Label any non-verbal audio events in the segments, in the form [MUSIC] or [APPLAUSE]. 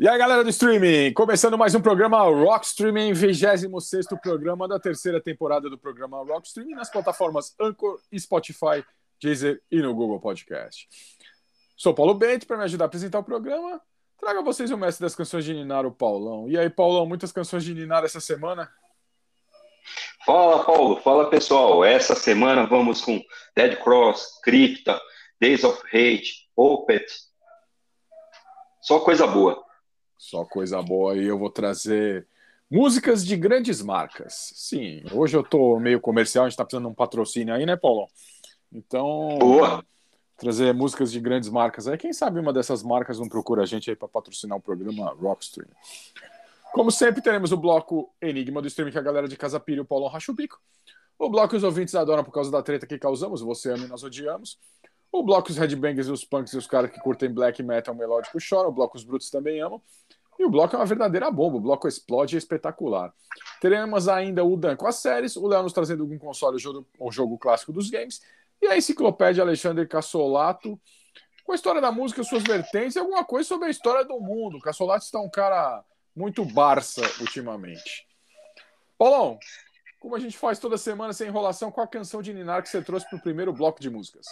E aí, galera do streaming, começando mais um programa Rock Streaming, 26 programa da terceira temporada do programa Rock Streaming nas plataformas Anchor, Spotify, Deezer e no Google Podcast. Sou Paulo Bento, para me ajudar a apresentar o programa, trago a vocês o mestre das canções de Ninar, o Paulão. E aí, Paulão, muitas canções de Ninar essa semana? Fala, Paulo. Fala, pessoal. Essa semana vamos com Dead Cross, Crypta, Days of Hate, Opet. Só coisa boa. Só coisa boa. E eu vou trazer músicas de grandes marcas. Sim, hoje eu tô meio comercial, a gente tá precisando de um patrocínio aí, né, Paulo? Então, boa. trazer músicas de grandes marcas aí. Quem sabe uma dessas marcas não procura a gente aí para patrocinar o programa Rockstream. Como sempre, teremos o bloco Enigma do Streaming, que a galera de Casa Pira e o Paulo racha o bico. O bloco que os ouvintes adoram por causa da treta que causamos, você ama e nós odiamos. O bloco os headbangers e os punks e os caras que curtem black metal melódico choram. O bloco os brutos também amam. E o bloco é uma verdadeira bomba. O bloco explode é espetacular. Teremos ainda o Dan com as séries, o Léo nos trazendo um console, o jogo, o jogo clássico dos games, e a enciclopédia Alexandre Cassolato com a história da música, suas vertentes e alguma coisa sobre a história do mundo. Cassolato está um cara muito Barça ultimamente. Paulão, como a gente faz toda semana sem enrolação, qual a canção de Ninar que você trouxe para o primeiro bloco de músicas?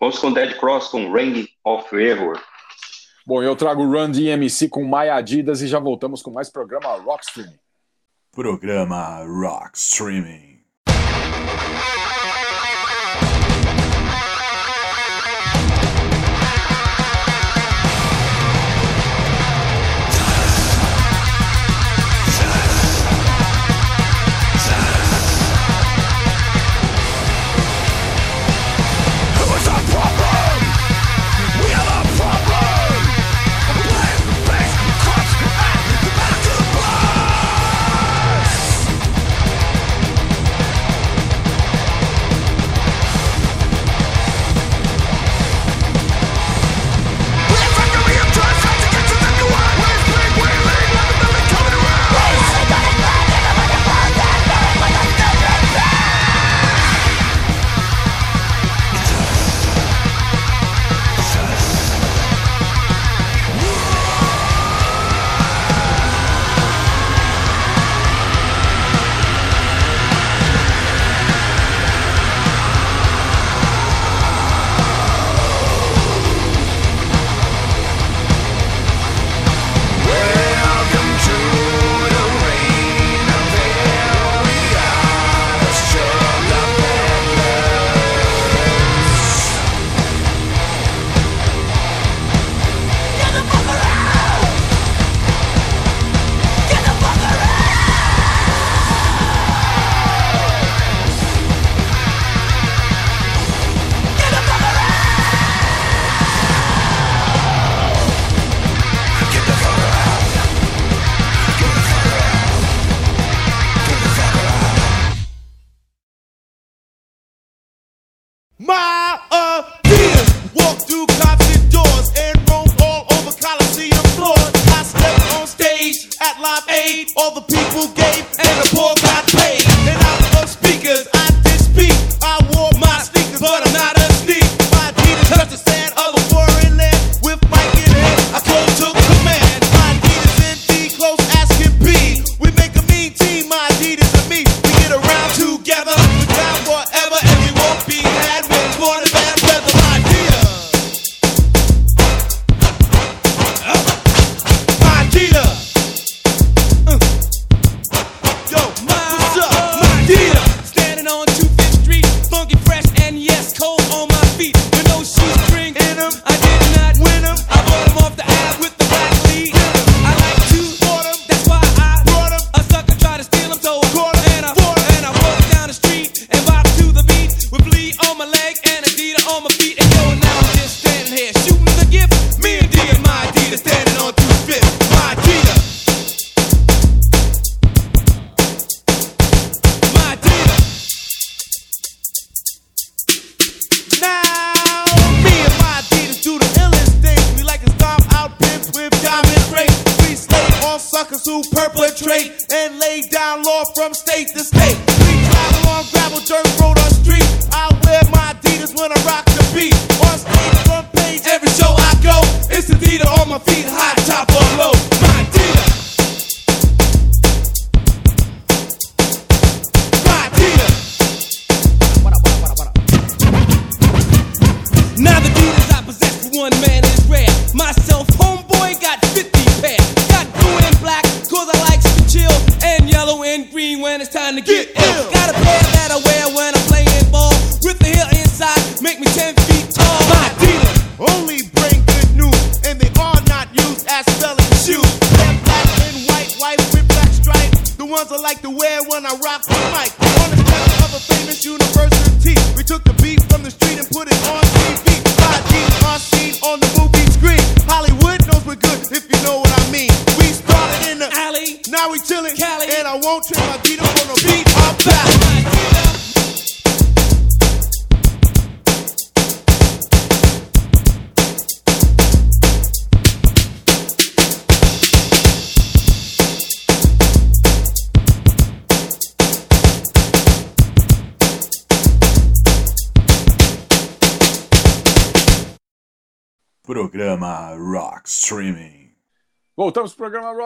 Vamos com Dead Cross com Ring of Error. Bom, eu trago Run DMC com My Adidas e já voltamos com mais programa Rock Streaming. Programa Rock Streaming.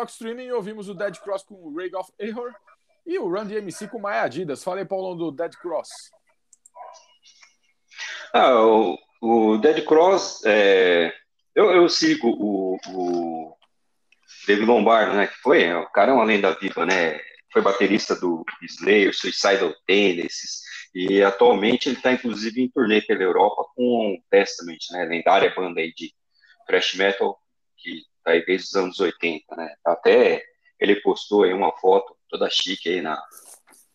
Rock Streaming ouvimos o Dead Cross com o Ray of Error e o Run DMC com Maya Adidas. Falei, Paulão, do Dead Cross. Ah, o, o Dead Cross, é, eu, eu sigo o, o David Lombardo, né? Que foi, o cara é uma lenda viva, né? Foi baterista do Slayer, Suicidal Tendencies, e atualmente ele está inclusive em turnê pela Europa com o Testament, né? Lendária banda aí de thrash metal que aí desde os anos 80, né? Até ele postou aí uma foto toda chique aí na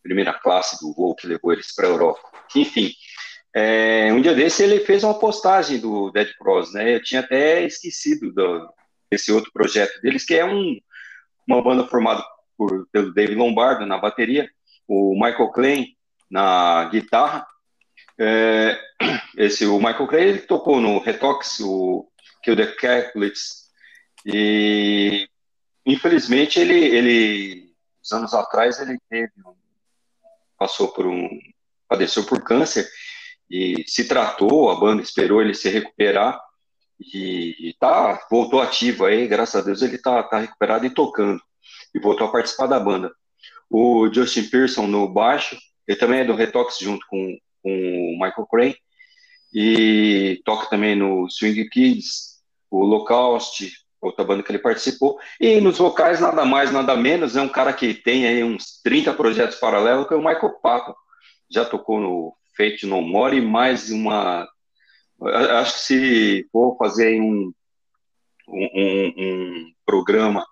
primeira classe do voo que levou eles para a Europa. Enfim, é, um dia desse ele fez uma postagem do Dead Cross, né? Eu tinha até esquecido do, desse outro projeto deles, que é um, uma banda formada por, pelo David Lombardo na bateria, o Michael Klein na guitarra. É, esse, o Michael Klein ele tocou no Retox, o Kill the Catholics, e infelizmente ele, ele, uns anos atrás, ele teve, passou por um, padeceu por câncer, e se tratou, a banda esperou ele se recuperar e, e tá, voltou ativo aí, graças a Deus ele tá, tá recuperado e tocando, e voltou a participar da banda. O Justin Pearson no baixo, ele também é do Retox junto com, com o Michael Crane, e toca também no Swing Kids, o Holocaust, outra banda que ele participou, e nos vocais nada mais, nada menos, é um cara que tem aí uns 30 projetos paralelos, que é o Michael Papa, já tocou no Fate No More, e mais uma acho que se for fazer um, um, um- um programa,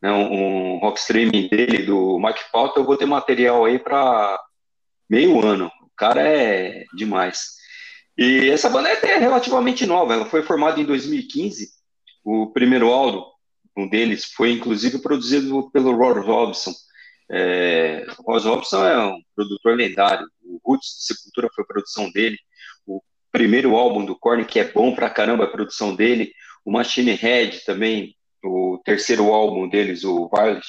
né, um, um rock streaming dele, do Mike Pauta, eu vou ter material aí para meio ano. O cara é demais. E essa banda é relativamente nova, ela foi formada em 2015. O primeiro álbum, um deles, foi inclusive produzido pelo Roy Robson. É, Roy Robson é um produtor lendário. O Roots de Sepultura foi produção dele. O primeiro álbum do Korn, que é bom pra caramba a produção dele. O Machine Head também, o terceiro álbum deles, o Violet,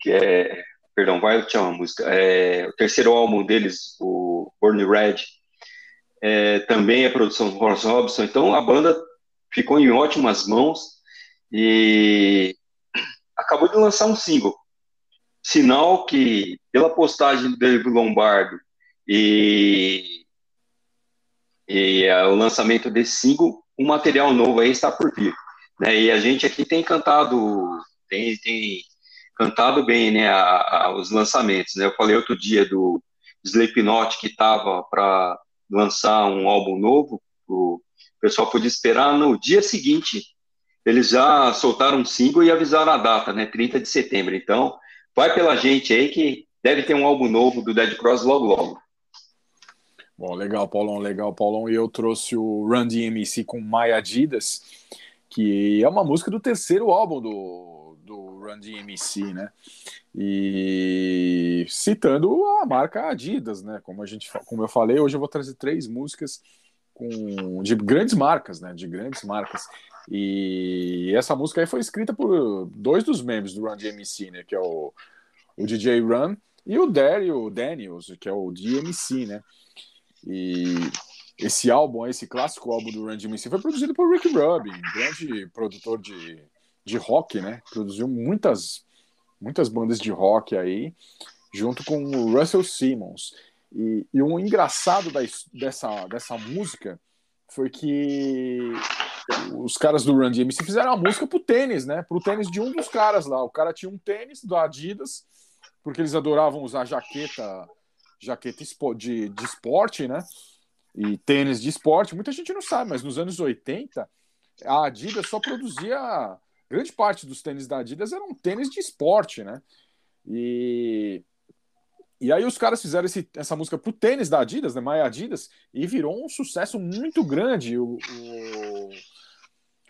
que é. Perdão, Violet é uma música. É, o terceiro álbum deles, o Born Red, é, também é produção do Ross Robson. Então a banda ficou em ótimas mãos e acabou de lançar um single. Sinal que, pela postagem do David Lombardo e, e é, o lançamento desse single, um material novo aí está por vir. Né? E a gente aqui tem cantado, tem, tem cantado bem né, a- a- os lançamentos. Né? Eu falei outro dia do Slipknot que estava para lançar um álbum novo, pessoal podia esperar no dia seguinte. Eles já soltaram um single e avisaram a data, né? 30 de setembro. Então, vai pela gente aí que deve ter um álbum novo do Dead Cross logo logo. Bom, legal, Paulão, legal, Paulão. E eu trouxe o Run DMC com My Adidas, que é uma música do terceiro álbum do, do Run DMC, né? E citando a marca Adidas, né? Como, a gente, como eu falei, hoje eu vou trazer três músicas com, de grandes marcas, né? De grandes marcas. E essa música aí foi escrita por dois dos membros do Run DMC, né? Que é o, o DJ Run e o Daryl Daniels, que é o DMC, né? E esse álbum, esse clássico álbum do Run DMC foi produzido por Rick Rubin, grande produtor de, de rock, né? Produziu muitas, muitas bandas de rock aí, junto com o Russell Simmons. E, e um engraçado da, dessa, dessa música foi que os caras do Run DMC fizeram a música pro tênis, né? Pro tênis de um dos caras lá. O cara tinha um tênis do Adidas, porque eles adoravam usar jaqueta, jaqueta de, de esporte, né? E tênis de esporte. Muita gente não sabe, mas nos anos 80, a Adidas só produzia. Grande parte dos tênis da Adidas eram tênis de esporte, né? E, e aí os caras fizeram esse- essa música pro tênis da Adidas, né? My Adidas, e virou um sucesso muito grande. O, o-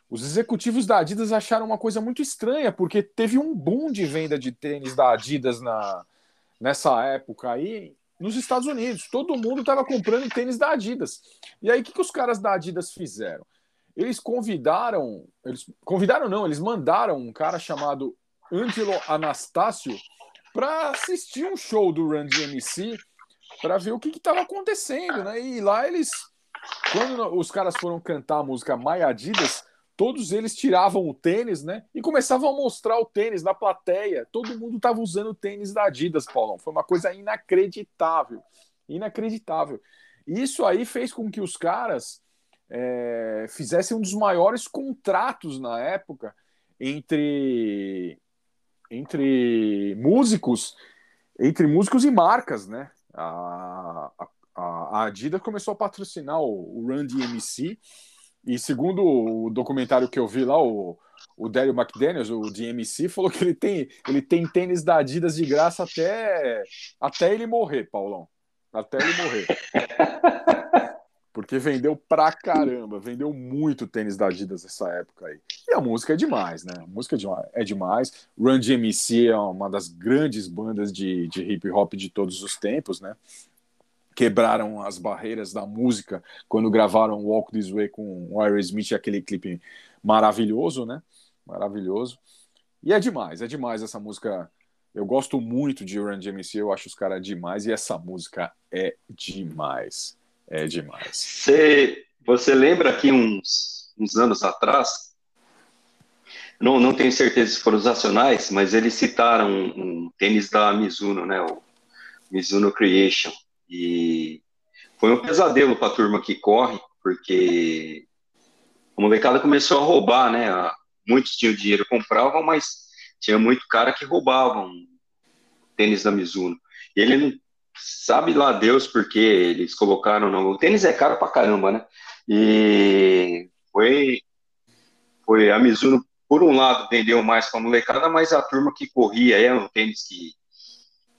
os executivos da Adidas acharam uma coisa muito estranha, porque teve um boom de venda de tênis da Adidas na, nessa época aí nos Estados Unidos. Todo mundo estava comprando tênis da Adidas. E aí o que, que os caras da Adidas fizeram? Eles convidaram, eles convidaram não, eles mandaram um cara chamado Angelo Anastácio para assistir um show do Run DMC para ver o que estava acontecendo, né? E lá eles, quando os caras foram cantar a música My Adidas, todos eles tiravam o tênis, né? E começavam a mostrar o tênis na plateia. Todo mundo estava usando o tênis da Adidas, Paulão. Foi uma coisa inacreditável. Inacreditável. Isso aí fez com que os caras é, fizessem um dos maiores contratos na época entre, entre músicos, entre músicos e marcas, né? A, a, a Adidas começou a patrocinar o, Run DMC e segundo o documentário que eu vi lá, o, o Daryl McDaniels, o DMC, falou que ele tem, ele tem tênis da Adidas de graça até, até ele morrer, Paulão. Até ele morrer. [LAUGHS] Porque vendeu pra caramba, vendeu muito tênis da Adidas nessa época aí. E a música é demais, né? A música é demais. É. Run DMC é uma das grandes bandas de, de hip hop de todos os tempos, né? quebraram as barreiras da música quando gravaram Walk This Way com o Aerosmith, aquele clipe maravilhoso, né? Maravilhoso. E é demais, é demais essa música. Eu gosto muito de Run DMC, eu acho os caras demais e essa música é demais. É demais. Você, você lembra que uns, uns anos atrás, não, não tenho certeza se foram os nacionais, mas eles citaram um, um tênis da Mizuno, né? O Mizuno Creation. E foi um pesadelo para a turma que corre, porque a molecada começou a roubar, né? Muitos tinham dinheiro, compravam, mas tinha muito cara que roubavam tênis da Mizuno. Ele sabe lá Deus porque eles colocaram no o tênis é caro pra caramba, né? E foi foi a Mizuno por um lado vendeu mais para a molecada, mas a turma que corria é um tênis que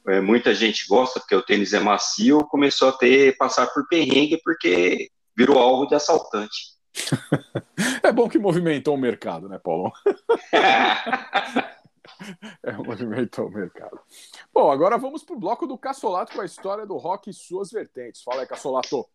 é, muita gente gosta porque o tênis é macio, começou a ter passar por perrengue porque virou alvo de assaltante. [LAUGHS] é bom que movimentou o mercado, né, Paulo? [LAUGHS] é, movimentou o mercado. Bom, agora vamos pro bloco do Cassolato com a história do rock e suas vertentes. Fala aí, Cassolato.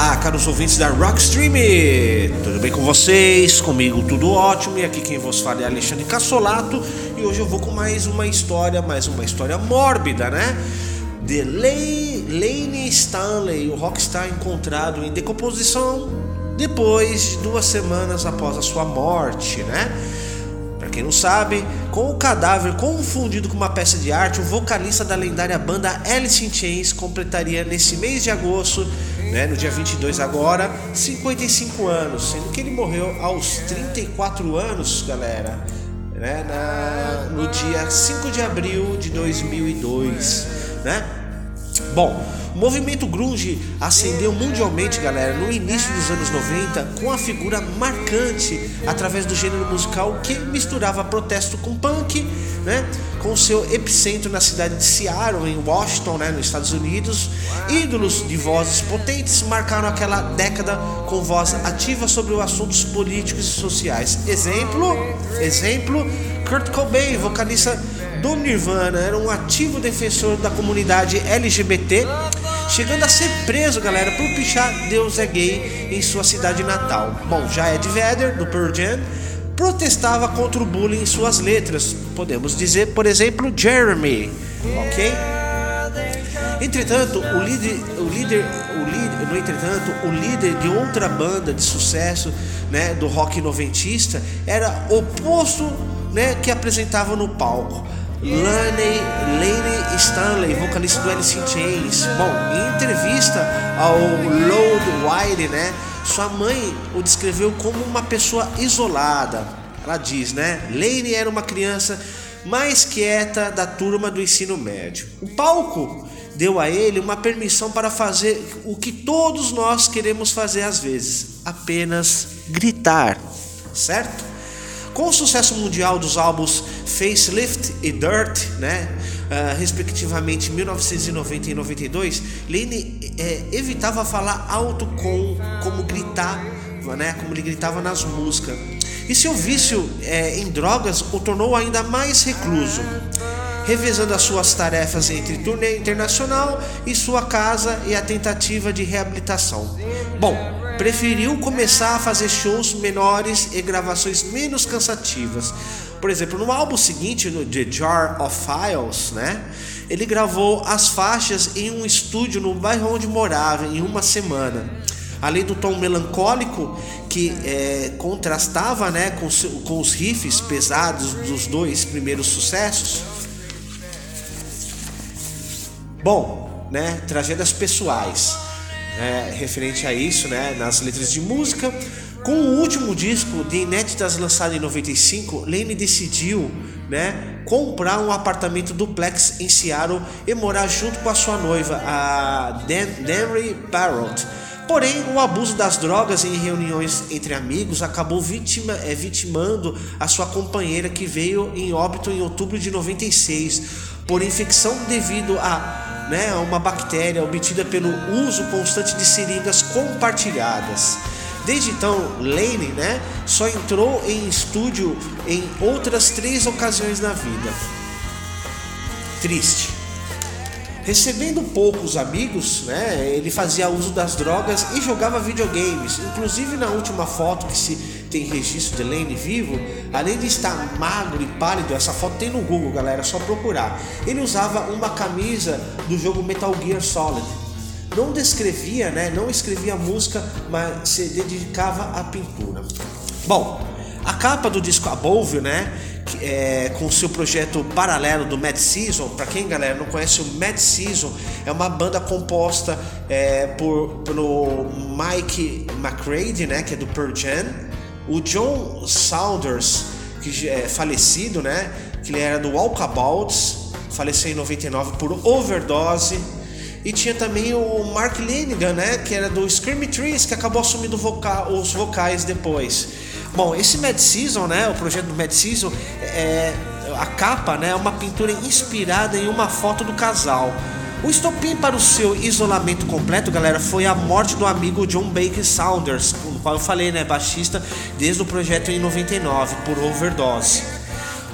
Olá, caros ouvintes da Rockstream! Tudo bem com vocês? Comigo tudo ótimo. E aqui quem vos fala é Alexandre Cassolato. E hoje eu vou com mais uma história, mais uma história mórbida, né? De Lane Stanley, o rockstar encontrado em decomposição depois de duas semanas após a sua morte, né? Pra quem não sabe, com o cadáver confundido com uma peça de arte, o vocalista da lendária banda Alice in Chains completaria nesse mês de agosto, né, no dia 22 agora, 55 anos, sendo que ele morreu aos 34 anos, galera, né, na, no dia 5 de abril de 2002, né? Bom, o movimento grunge ascendeu mundialmente, galera, no início dos anos 90, com a figura marcante através do gênero musical que misturava protesto com punk, né? Com seu epicentro na cidade de Seattle, em Washington, né, nos Estados Unidos. Ídolos de vozes potentes marcaram aquela década com voz ativa sobre assuntos políticos e sociais. Exemplo, exemplo, Kurt Cobain, vocalista do Nirvana, era um ativo defensor da comunidade LGBT, chegando a ser preso, galera, por pichar Deus é gay em sua cidade natal. Bom, já Ed Vedder, do Pearl Jam, protestava contra o bullying em suas letras. Podemos dizer, por exemplo, Jeremy, ok? Entretanto, o líder, o líder, no entretanto, o líder de outra banda de sucesso, né, do rock noventista, era oposto, né, que apresentava no palco. Lane, Lane Stanley, vocalista do Alice in Chains. Bom, em entrevista ao Load Wire, né, sua mãe o descreveu como uma pessoa isolada. Ela diz, né, Lane era uma criança mais quieta da turma do ensino médio. O palco deu a ele uma permissão para fazer o que todos nós queremos fazer às vezes, apenas gritar, certo? Com o sucesso mundial dos álbuns Facelift e Dirt, né, uh, respectivamente em 1990 e 92, Lane é, evitava falar alto com como gritar, né, como ele gritava nas músicas. E seu vício é, em drogas o tornou ainda mais recluso, revezando as suas tarefas entre turnê internacional e sua casa e a tentativa de reabilitação. Bom, preferiu começar a fazer shows menores e gravações menos cansativas. Por exemplo, no álbum seguinte, no The Jar of Files, né? Ele gravou as faixas em um estúdio no bairro onde morava em uma semana. Além do tom melancólico que é, contrastava né, com, com os riffs pesados dos dois primeiros sucessos. Bom, né, tragédias pessoais é, referente a isso, né, nas letras de música. Com o último disco de inéditas lançado em 95, Lane decidiu, né, comprar um apartamento duplex em Seattle e morar junto com a sua noiva, a Dan Denry Barrett. Porém, o abuso das drogas em reuniões entre amigos acabou vitima, é, vitimando a sua companheira que veio em óbito em outubro de 96 por infecção devido a né, uma bactéria obtida pelo uso constante de seringas compartilhadas. Desde então, Lane né, só entrou em estúdio em outras três ocasiões na vida. Triste. Recebendo poucos amigos, né, ele fazia uso das drogas e jogava videogames. Inclusive na última foto que se tem registro de Lane vivo, além de estar magro e pálido, essa foto tem no Google, galera, é só procurar. Ele usava uma camisa do jogo Metal Gear Solid. Não descrevia, né, não escrevia música, mas se dedicava à pintura. Bom, a capa do disco Above, né, é, com seu projeto paralelo do Mad Season. Para quem, galera, não conhece o Mad Season, é uma banda composta é, por, pelo Mike McCready, né, que é do Pearl Jam, o John Saunders, que é falecido, né, que ele era do Walkabouts, faleceu em 99 por overdose. E tinha também o Mark Lanigan, né, que era do Scream Trees, que acabou assumindo voca os vocais depois. Bom, esse Mad Season, né, o projeto do Mad Season, é, a capa né, é uma pintura inspirada em uma foto do casal. O estopim para o seu isolamento completo, galera, foi a morte do amigo John Baker Saunders, qual eu falei, né, baixista desde o projeto em 99, por overdose.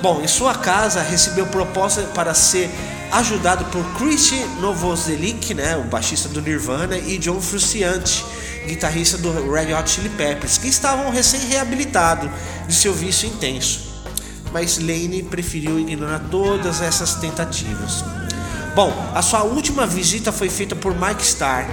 Bom, em sua casa recebeu proposta para ser ajudado por Chris Novoselic, né, o baixista do Nirvana, e John Frusciante, guitarrista do Red Hot Chili Peppers, que estavam recém-reabilitados de seu vício intenso. Mas Lane preferiu ignorar todas essas tentativas. Bom, a sua última visita foi feita por Mike Starr,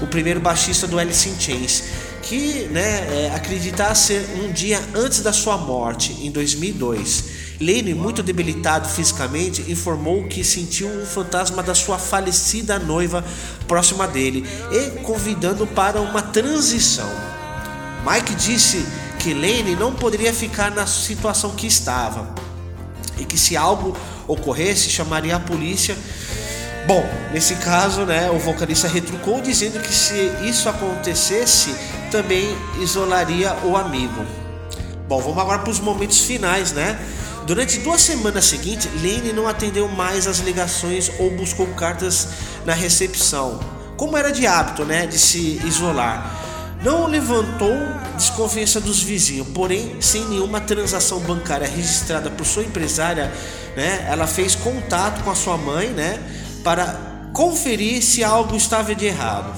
o primeiro baixista do Alice in Chains, que né, é, acreditava ser um dia antes da sua morte, em 2002. Lane, muito debilitado fisicamente, informou que sentiu um fantasma da sua falecida noiva próxima dele e convidando para uma transição. Mike disse que Lane não poderia ficar na situação que estava e que se algo ocorresse chamaria a polícia. Bom, nesse caso, né, o vocalista retrucou dizendo que se isso acontecesse, também isolaria o amigo. Bom, vamos agora para os momentos finais, né? Durante duas semanas seguintes, Lane não atendeu mais as ligações ou buscou cartas na recepção, como era de hábito, né, de se isolar. Não levantou desconfiança dos vizinhos, porém, sem nenhuma transação bancária registrada por sua empresária, né, ela fez contato com a sua mãe, né, para conferir se algo estava de errado.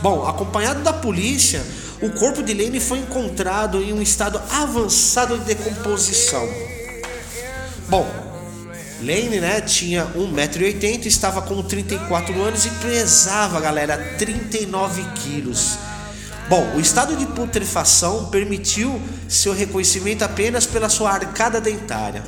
Bom, acompanhado da polícia, o corpo de Lane foi encontrado em um estado avançado de decomposição. Bom, Lane, né, tinha 1,80m, estava com 34 anos e pesava, galera, 39 quilos. Bom, o estado de putrefação permitiu seu reconhecimento apenas pela sua arcada dentária.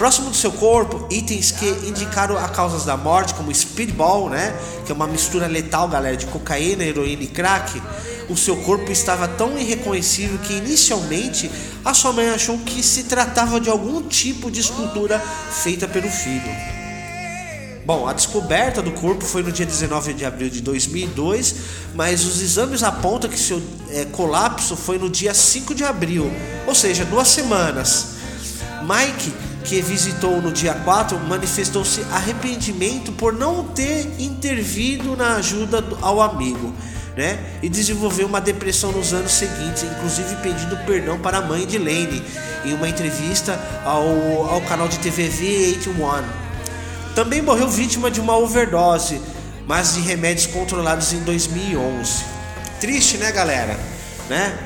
Próximo do seu corpo, itens que indicaram as causas da morte, como speedball, né, que é uma mistura letal, galera, de cocaína, heroína e crack. O seu corpo estava tão irreconhecível que inicialmente a sua mãe achou que se tratava de algum tipo de escultura feita pelo filho. Bom, a descoberta do corpo foi no dia 19 de abril de 2002, mas os exames apontam que seu é, colapso foi no dia 5 de abril, ou seja, duas semanas. Mike, que visitou no dia 4, manifestou-se arrependimento por não ter intervido na ajuda ao amigo. Né? E desenvolveu uma depressão nos anos seguintes, inclusive pedindo perdão para a mãe de Lane em uma entrevista ao, ao canal de TV VH1. Também morreu vítima de uma overdose, mas de remédios controlados em 2011. Triste, né, galera? Né?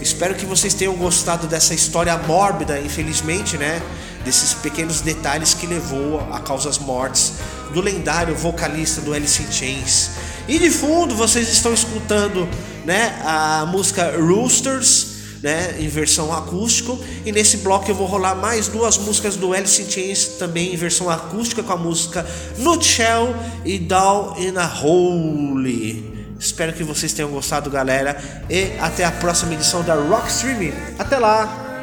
Espero que vocês tenham gostado dessa história mórbida, infelizmente, né? Desses pequenos detalhes que levou a causas mortes do lendário vocalista do Alice in Chains. E de fundo vocês estão escutando, né, a música Roosters, né, em versão acústico. E nesse bloco eu vou rolar mais duas músicas do Alice in Chains também em versão acústica com a música Nutshell e Down in a Hole. Espero que vocês tenham gostado, galera, e até a próxima edição da Rock Streaming. Até lá.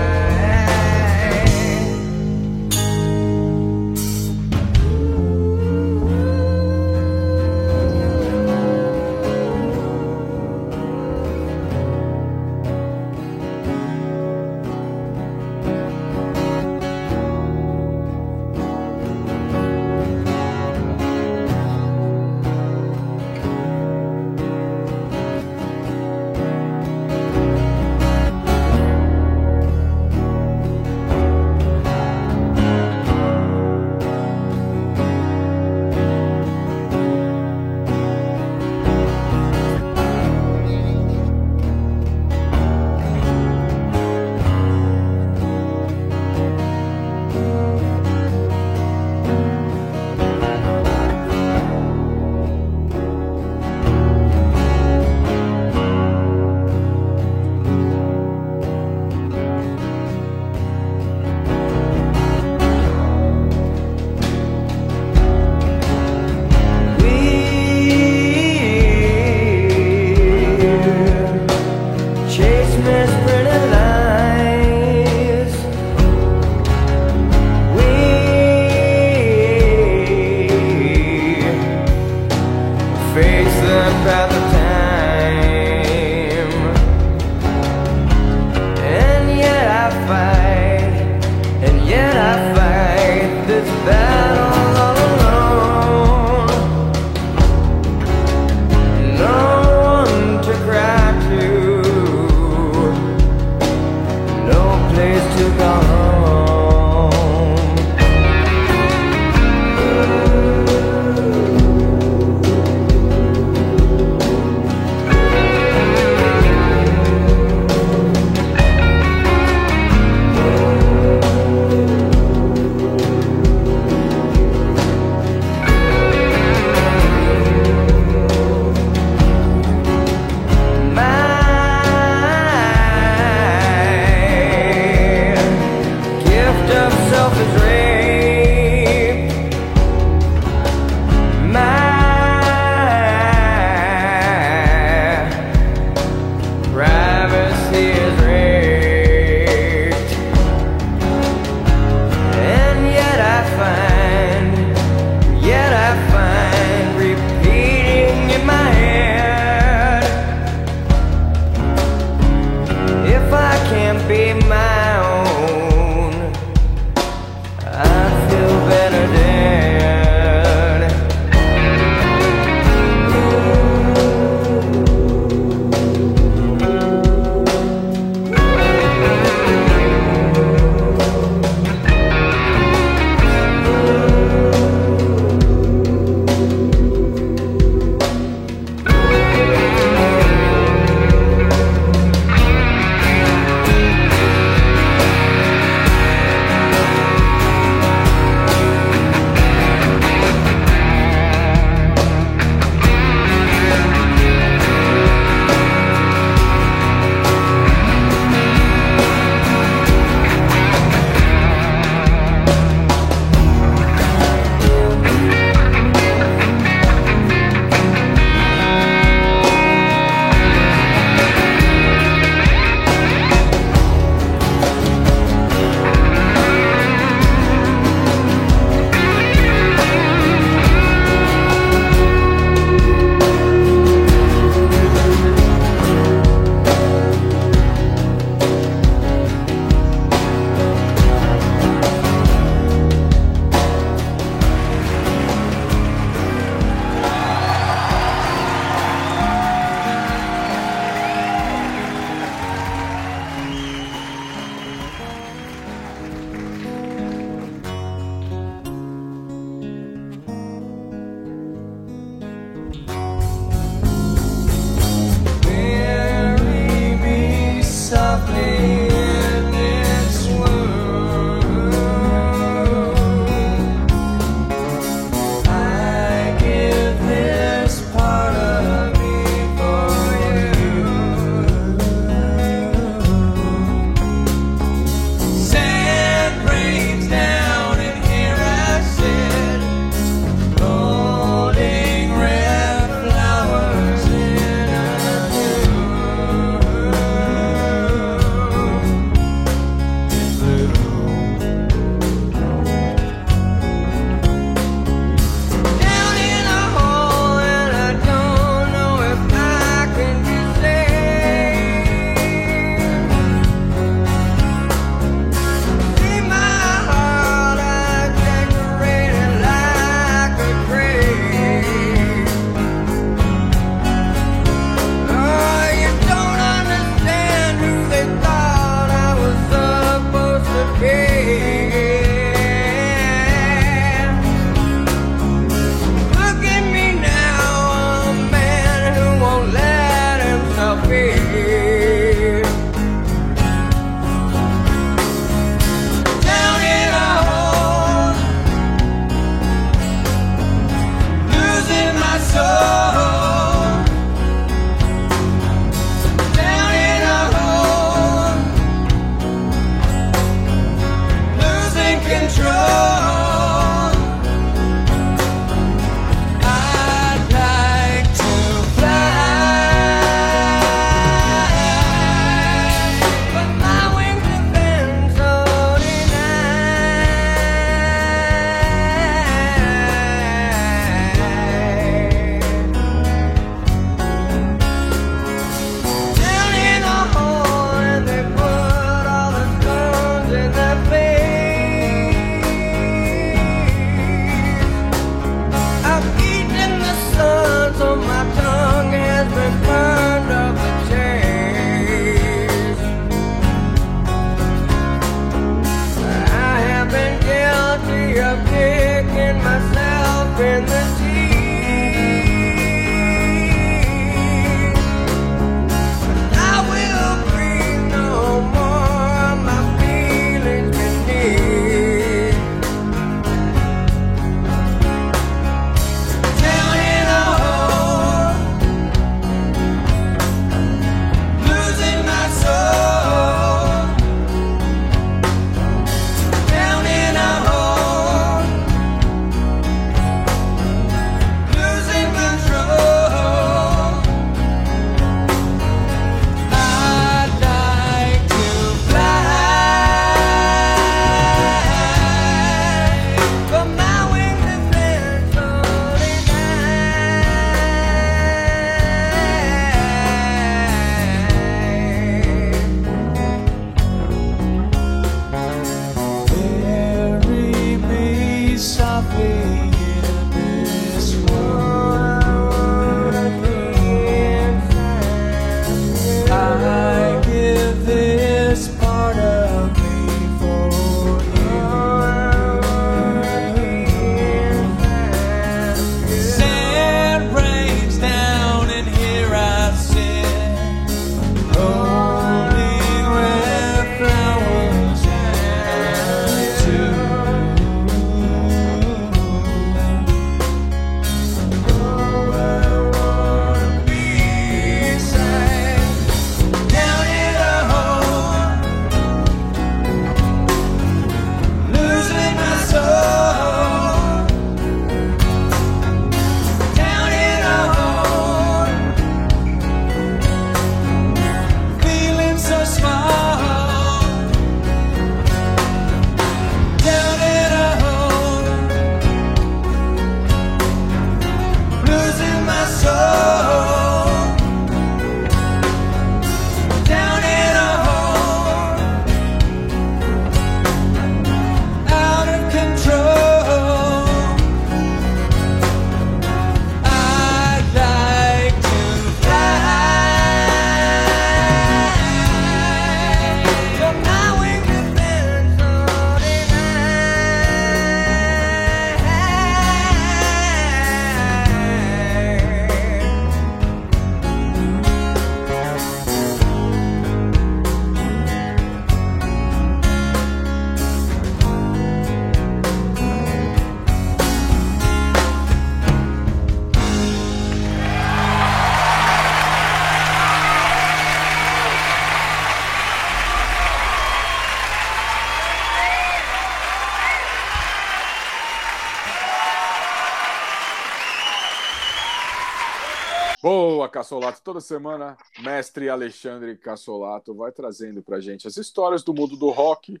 Cassolato. Toda semana, mestre Alexandre Cassolato vai trazendo pra gente as histórias do mundo do rock,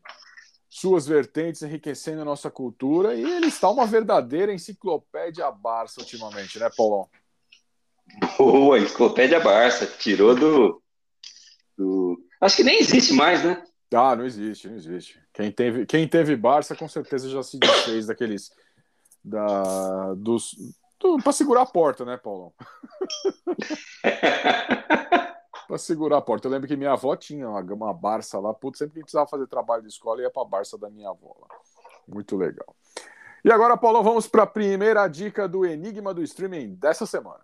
suas vertentes, enriquecendo a nossa cultura. E ele está uma verdadeira enciclopédia Barça ultimamente, né, Paulão? Boa, Enciclopédia Barça. Tirou do, do. Acho que nem existe mais, né? Ah, não existe, não existe. Quem teve, quem teve Barça com certeza já se desfez daqueles. Da, dos, pra segurar a porta, né, Paulão? [LAUGHS] pra segurar a porta. Eu lembro que minha avó tinha uma, uma Barça lá. Putz, sempre que precisava fazer trabalho de escola, ia pra Barça da minha avó lá. Muito legal. E agora, Paulão, vamos para a primeira dica do Enigma do Streaming dessa semana.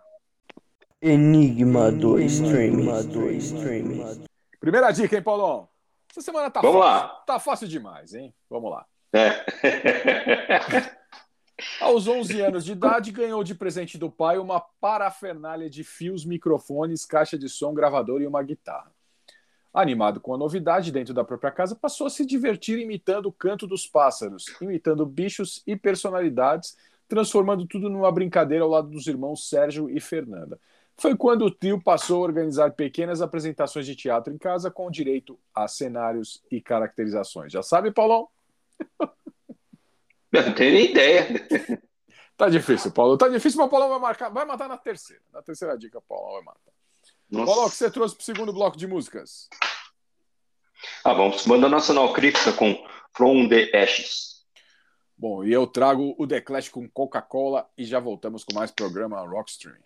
Enigma do streaming. do streaming. Primeira dica, hein, Paulão? Essa semana tá Vamos fácil. lá. Tá fácil demais, hein? Vamos lá. É. [LAUGHS] Aos 11 anos de idade, ganhou de presente do pai uma parafernália de fios, microfones, caixa de som, gravador e uma guitarra. Animado com a novidade dentro da própria casa, passou a se divertir imitando o canto dos pássaros, imitando bichos e personalidades, transformando tudo numa brincadeira ao lado dos irmãos Sérgio e Fernanda. Foi quando o trio passou a organizar pequenas apresentações de teatro em casa com direito a cenários e caracterizações. Já sabe, Paulão? [LAUGHS] Não tenho nem ideia. Tá difícil, Paulo. Tá difícil, mas o Paulão vai marcar, vai matar na terceira. Na terceira dica, Paulão vai matar. Nossa. Paulão, o que você trouxe pro segundo bloco de músicas? Ah, vamos banda nacional crítica com From the Ashes. Bom, e eu trago o The Clash com Coca-Cola e já voltamos com mais programa Rockstream.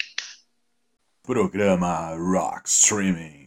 Programa Rock Streaming.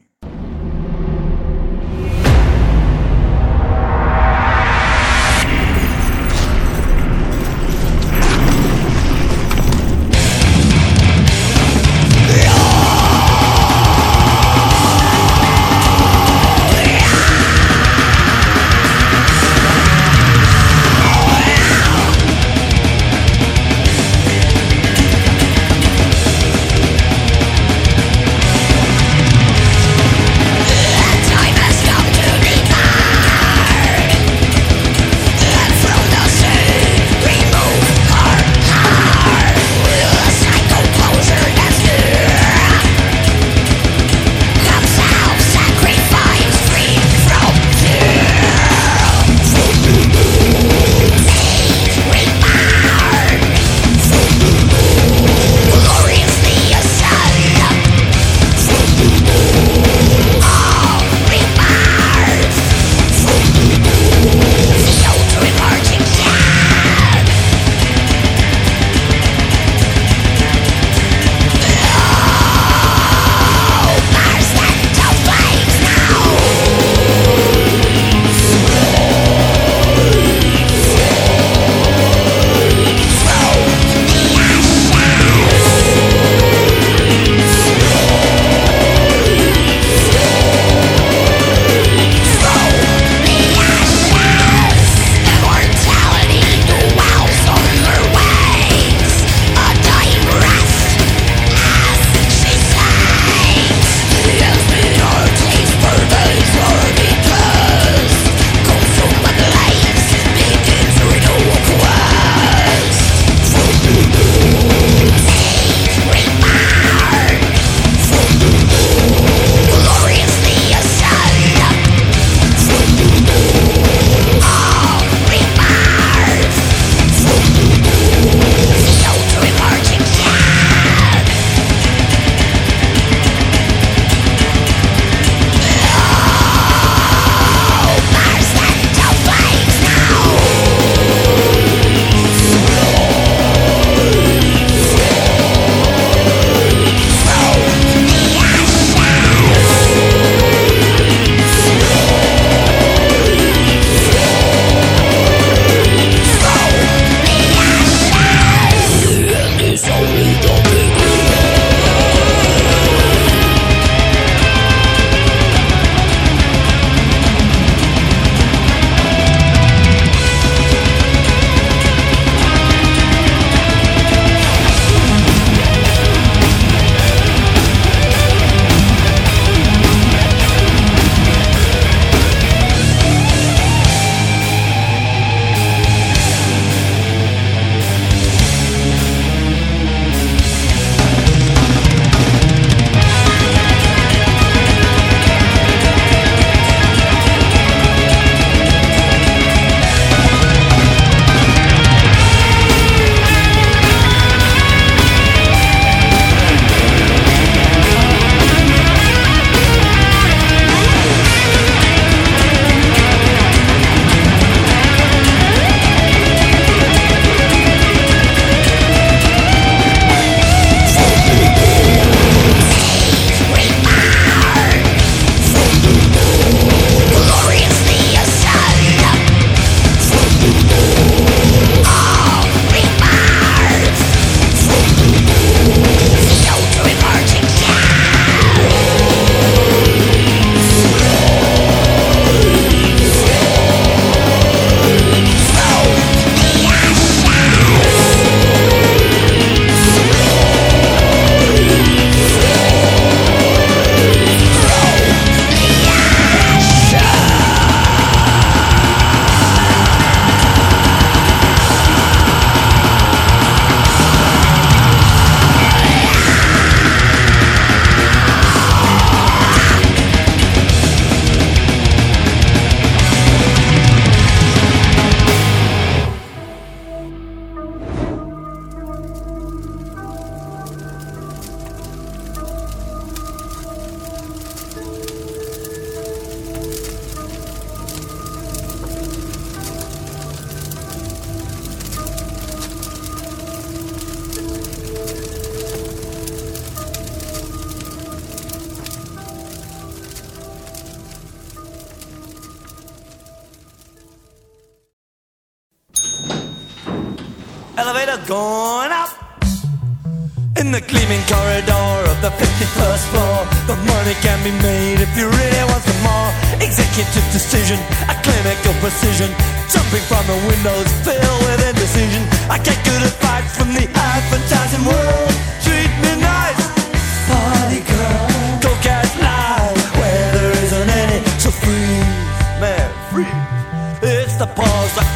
In the gleaming corridor of the 51st floor, the money can be made if you really want some more. Executive decision, a clinical precision, jumping from the windows filled with indecision. I get good advice from the advertising world. Treat me nice,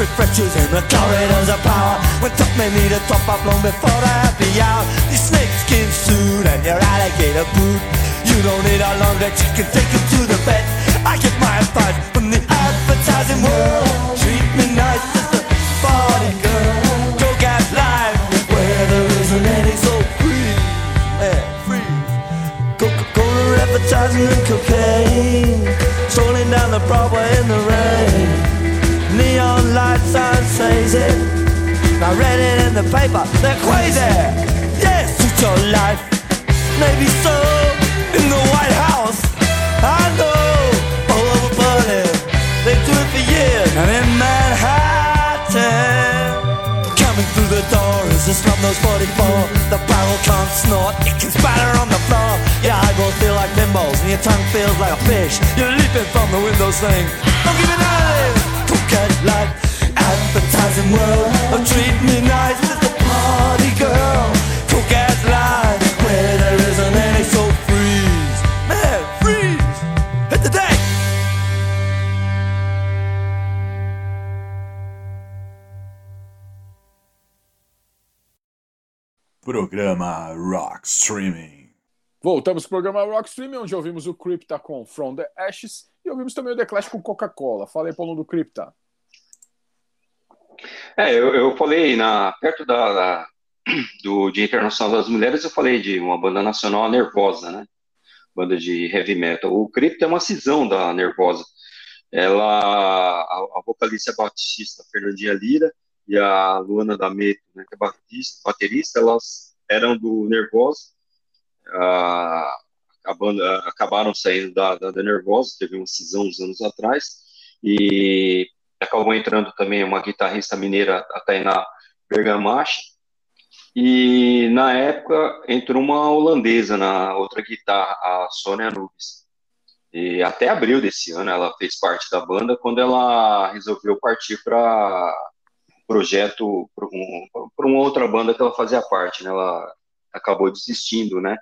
refreshes in the corridors of power. When top men need a top up long before the happy hour. Your snakeskin suit and your alligator boot. You don't need a long that you can take you to the bed. I get my advice from the advertising world. Treat me nice as the party girl. Go get live where there isn't any, so free. Coca-Cola advertising and cocaine Strolling down the Broadway in the rain Neon light sign says it I read it in the paper, they're crazy. Yes, it's your life Maybe so, in the White House I know, all over Berlin They do it for years. And in Manhattan Coming through the door is a slum nose 44 The barrel can't snort, it can spatter on the floor. Your eyeballs feel like thimbles and your tongue feels like a fish. You're leaping from the window saying, Don't give me Coquette life, advertising world Oh treat me nice, it's the party girl. Coquette life, where there isn't any so freeze. Man, freeze, hit the deck. Programa Rock Streaming. Voltamos pro programa Rock Stream, onde ouvimos o Crypta com From the Ashes e ouvimos também o The Clash com Coca-Cola. Fala aí, Paulo, do Crypta. É, eu, eu falei na, perto da, da- do Dia Internacional das Mulheres, eu falei de uma banda nacional, Nervosa, né? Banda de heavy metal. O Crypto é uma cisão da Nervosa. Ela, a, a vocalista é baixista Fernandinha Lira e a Luana D'Ameto, né, que é baterista, baterista, elas eram do Nervosa. A banda, acabaram saindo da, da, da Nervosa, teve uma cisão uns anos atrás, e acabou entrando também uma guitarrista mineira, a Tainá Bergamacha, e na época entrou uma holandesa na outra guitarra, a Sônia Nubes. E até abril desse ano ela fez parte da banda, quando ela resolveu partir para projeto, para um, uma outra banda que ela fazia parte, né? Ela acabou desistindo, né?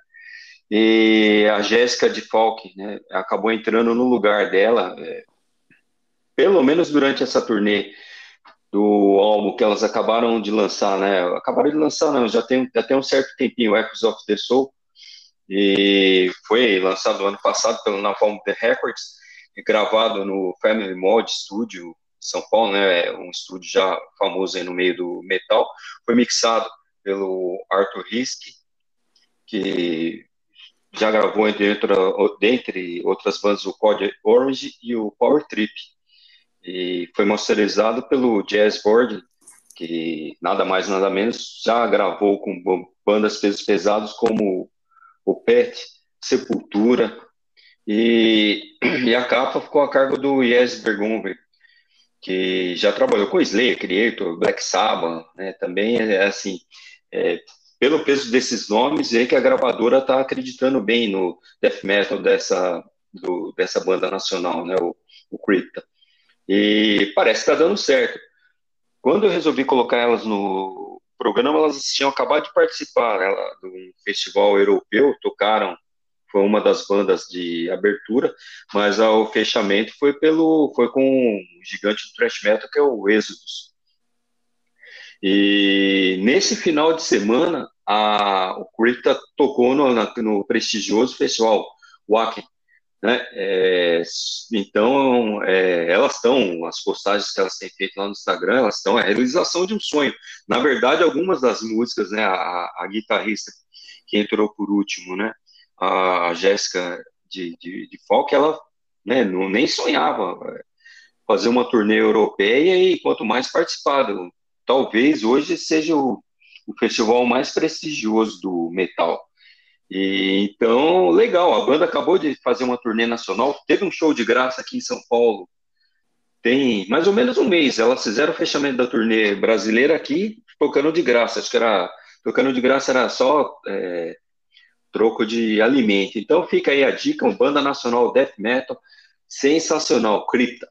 E a Jéssica de Falk, né, acabou entrando no lugar dela, é, pelo menos durante essa turnê do álbum que elas acabaram de lançar, né? Acabaram de lançar, não, já tem, já tem um certo tempinho, Echoes of the Soul, e foi lançado ano passado pelo Napalm The Records, gravado no Family Mod Studio, São Paulo, né? Um estúdio já famoso no meio do metal. Foi mixado pelo Arthur Risk, que já gravou entre, dentre outras bandas o Code Orange e o Power Trip. E foi masterizado pelo Jazz Board, que nada mais nada menos já gravou com bandas pesos pesados como o Pet, Sepultura, e, e a capa ficou a cargo do Yes Bergumber, que já trabalhou com Slayer, Creator, Black Sabbath, né, também é assim, é, pelo peso desses nomes, é que a gravadora está acreditando bem no death metal dessa, do, dessa banda nacional, né, o, o Crypta. E parece que está dando certo. Quando eu resolvi colocar elas no programa, elas tinham acabado de participar ela, de um festival europeu, tocaram, foi uma das bandas de abertura, mas o fechamento foi pelo, foi com um gigante do thrash metal que é o Exodus. E nesse final de semana, a, o Crypta tocou no, no prestigioso festival Wacken, né? É, então, é, elas estão, as postagens que elas têm feito lá no Instagram, elas estão, é a realização de um sonho. Na verdade, algumas das músicas, né, a, a guitarrista que entrou por último, né, a Jéssica de, de, de Folk, ela né, não, nem sonhava fazer uma turnê europeia e quanto mais participado. Talvez hoje seja o, o festival mais prestigioso do metal. E, então, legal, a banda acabou de fazer uma turnê nacional, teve um show de graça aqui em São Paulo, tem mais ou menos um mês, elas fizeram o fechamento da turnê brasileira aqui, tocando de graça. Acho que era tocando de graça era só é, troco de alimento. Então fica aí a dica, um banda nacional death metal sensacional, Cripta.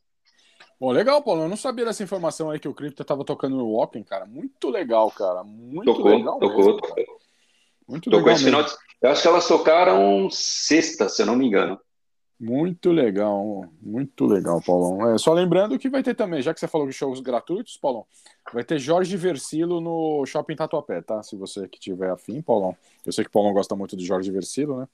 Bom, legal, Paulo. Eu não sabia dessa informação aí que o Crypto tava tocando no Walking, cara. Muito legal, cara. Muito Tocou, legal. tocou, mesmo, tocou. cara. Muito Tocou legal. final de... Eu acho que elas tocaram sexta, se eu não me engano. Muito legal, muito legal, Paulão. É, só lembrando que vai ter também, já que você falou de shows gratuitos, Paulão, vai ter Jorge Versilo no Shopping Tatuapé, tá? Se você que tiver afim, Paulão. Eu sei que o Paulão gosta muito do Jorge Versilo, né?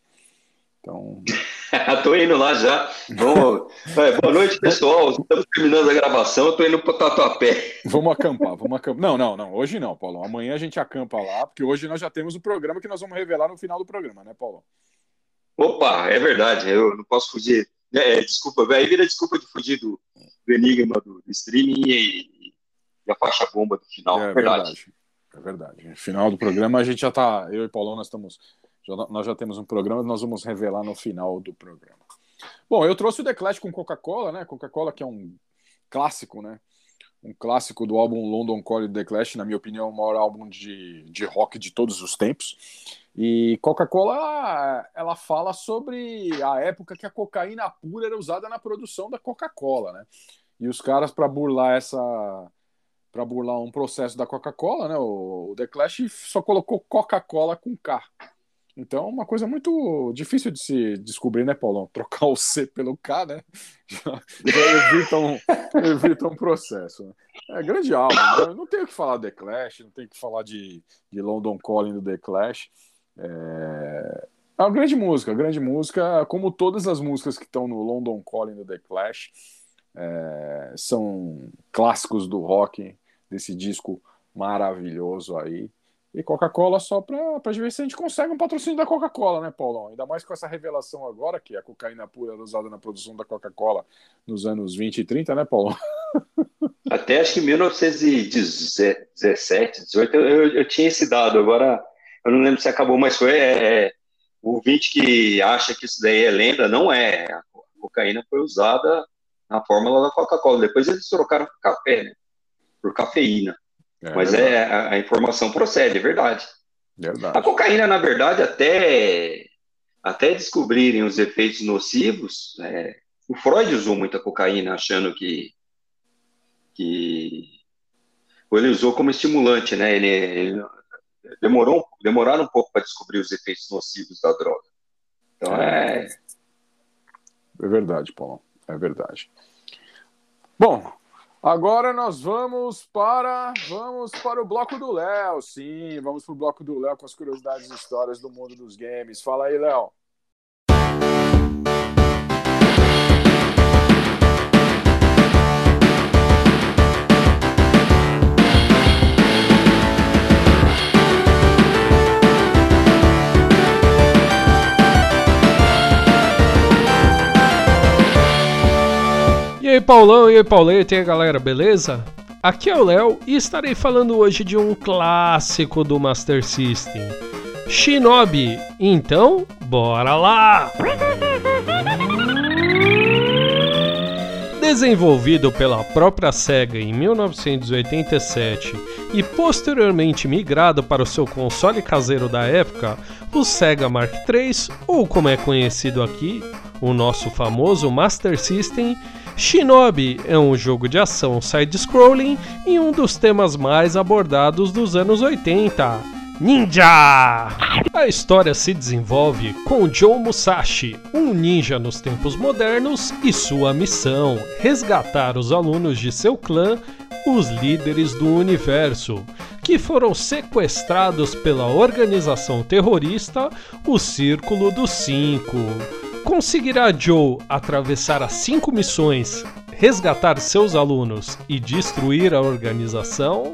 Então, [LAUGHS] tô indo lá já. Vamos... É, boa noite, pessoal. Estamos terminando a gravação. Tô indo pro Tatuapé. vamos acampar, vamos acampar. Não, não, não, hoje não, Paulão. Amanhã a gente acampa lá, porque hoje nós já temos o programa que nós vamos revelar no final do programa, né, Paulão? Opa, é verdade. Eu não posso fugir. É, desculpa, aí vira desculpa de fugir do, do enigma do, do streaming e, e a faixa bomba do final. É verdade. verdade. É verdade. No final do programa a gente já tá. Eu e Paulão, nós estamos. Já- nós já temos um programa nós vamos revelar no final do programa. Bom, eu trouxe o The Clash com Coca-Cola, né? Coca-Cola, que é um clássico, né? Um clássico do álbum London Calling The Clash, na minha opinião, o maior álbum de, de rock de todos os tempos. E Coca-Cola, ela fala sobre a época que a cocaína pura era usada na produção da Coca-Cola, né? E os caras, para burlar essa, para burlar um processo da Coca-Cola, né? O, o The Clash só colocou Coca-Cola com K. Então, uma coisa muito difícil de se descobrir, né, Paulão? [LAUGHS] Trocar o C pelo K, né? Já, [LAUGHS] já evita, um, evita um processo. Né? É grande álbum. né? Não tenho que falar The Clash, não tenho que falar de, de London Calling do The Clash. É... é uma grande música, grande música, como todas as músicas que estão no London Calling do The Clash. É, são clássicos do rock, desse disco maravilhoso aí. E Coca-Cola só para ver se a gente consegue um patrocínio da Coca-Cola, né, Paulão? Ainda mais com essa revelação agora, que a cocaína pura era usada na produção da Coca-Cola nos anos 20 e 30, né, Paulão? [LAUGHS] Até acho que 1917, 18, eu, eu, tinha esse dado. Agora, eu não lembro se acabou, mas foi. É, é, o ouvinte que acha que isso daí é lenda, não é. A cocaína foi usada na fórmula da Coca-Cola. Depois eles trocaram café, né? Por cafeína. É, Mas verdade, é, a, a informação procede, é verdade. verdade. A cocaína, na verdade, até, até descobrirem os efeitos nocivos, é, o Freud usou muita cocaína, achando que, que ele usou como estimulante, né? Ele, ele demorou, demoraram um pouco para descobrir os efeitos nocivos da droga. Então é, É verdade, Paulão. É verdade. Bom, agora nós vamos para vamos para o bloco do Léo. Sim, vamos para o bloco do Léo com as curiosidades e histórias do mundo dos games. Fala aí, Léo. Aí, Paulão, e aí, Pauleta, e aí, galera, beleza? Aqui é o Léo e estarei falando hoje de um clássico do Master System, Shinobi. Então, bora lá! Desenvolvido pela própria SEGA em 1987 e posteriormente migrado para o seu console caseiro da época, o Sega Mark III, ou como é conhecido aqui, o nosso famoso Master System, Shinobi é um jogo de ação side-scrolling e um dos temas mais abordados dos anos 80. Ninja! A história se desenvolve com Joe Musashi, um ninja nos tempos modernos, e sua missão: resgatar os alunos de seu clã, os líderes do universo, que foram sequestrados pela organização terrorista, o Círculo dos Cinco. Conseguirá Joe atravessar as cinco missões, resgatar seus alunos e destruir a organização?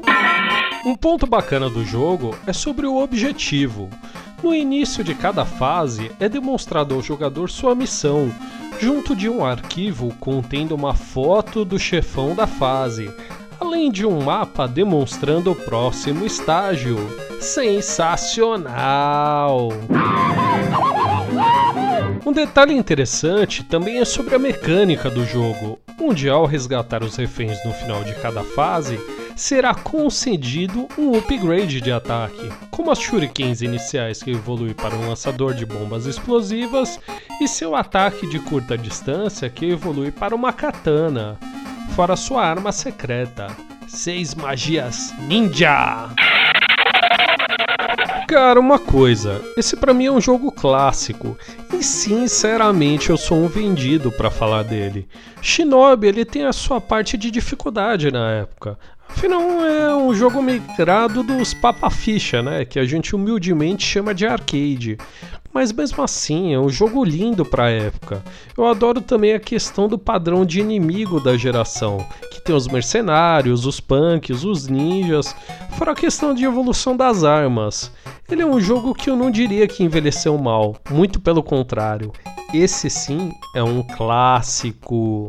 Um ponto bacana do jogo é sobre o objetivo. No início de cada fase é demonstrado ao jogador sua missão, junto de um arquivo contendo uma foto do chefão da fase, além de um mapa demonstrando o próximo estágio. Sensacional! Um detalhe interessante também é sobre a mecânica do jogo, onde ao resgatar os reféns no final de cada fase, será concedido um upgrade de ataque, como as shurikens iniciais que evolui para um lançador de bombas explosivas e seu ataque de curta distância que evolui para uma katana, fora sua arma secreta, seis magias ninja. Cara, uma coisa, esse pra mim é um jogo clássico e sinceramente eu sou um vendido pra falar dele. Shinobi ele tem a sua parte de dificuldade na época. Afinal, é um jogo migrado dos Papa Ficha, né? Que a gente humildemente chama de arcade. Mas mesmo assim, é um jogo lindo pra época. Eu adoro também a questão do padrão de inimigo da geração, que tem os mercenários, os punks, os ninjas, fora a questão de evolução das armas. Ele é um jogo que eu não diria que envelheceu mal, muito pelo contrário. Esse sim é um clássico.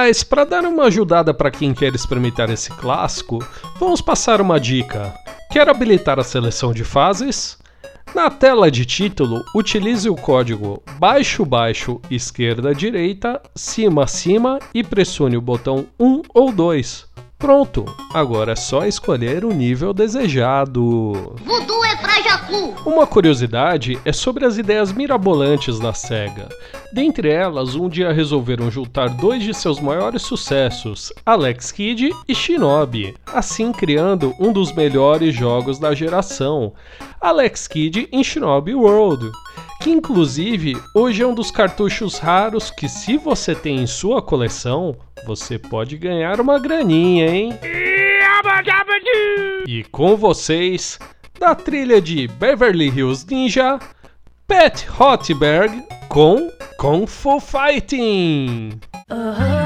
Mas para dar uma ajudada para quem quer experimentar esse clássico, vamos passar uma dica. Quer habilitar a seleção de fases? Na tela de título, utilize o código baixo baixo esquerda direita cima cima e pressione o botão 1 ou 2. Pronto, agora é só escolher o nível desejado. Voodoo é pra Jacu. Uma curiosidade é sobre as ideias mirabolantes da SEGA. Dentre elas, um dia resolveram juntar dois de seus maiores sucessos, Alex Kidd e Shinobi, assim criando um dos melhores jogos da geração, Alex Kidd em Shinobi World, que inclusive hoje é um dos cartuchos raros que se você tem em sua coleção, você pode ganhar uma graninha, hein? E com vocês, da trilha de Beverly Hills Ninja, Pat Hotberg com Kung Fu Fighting. Yeah, yeah.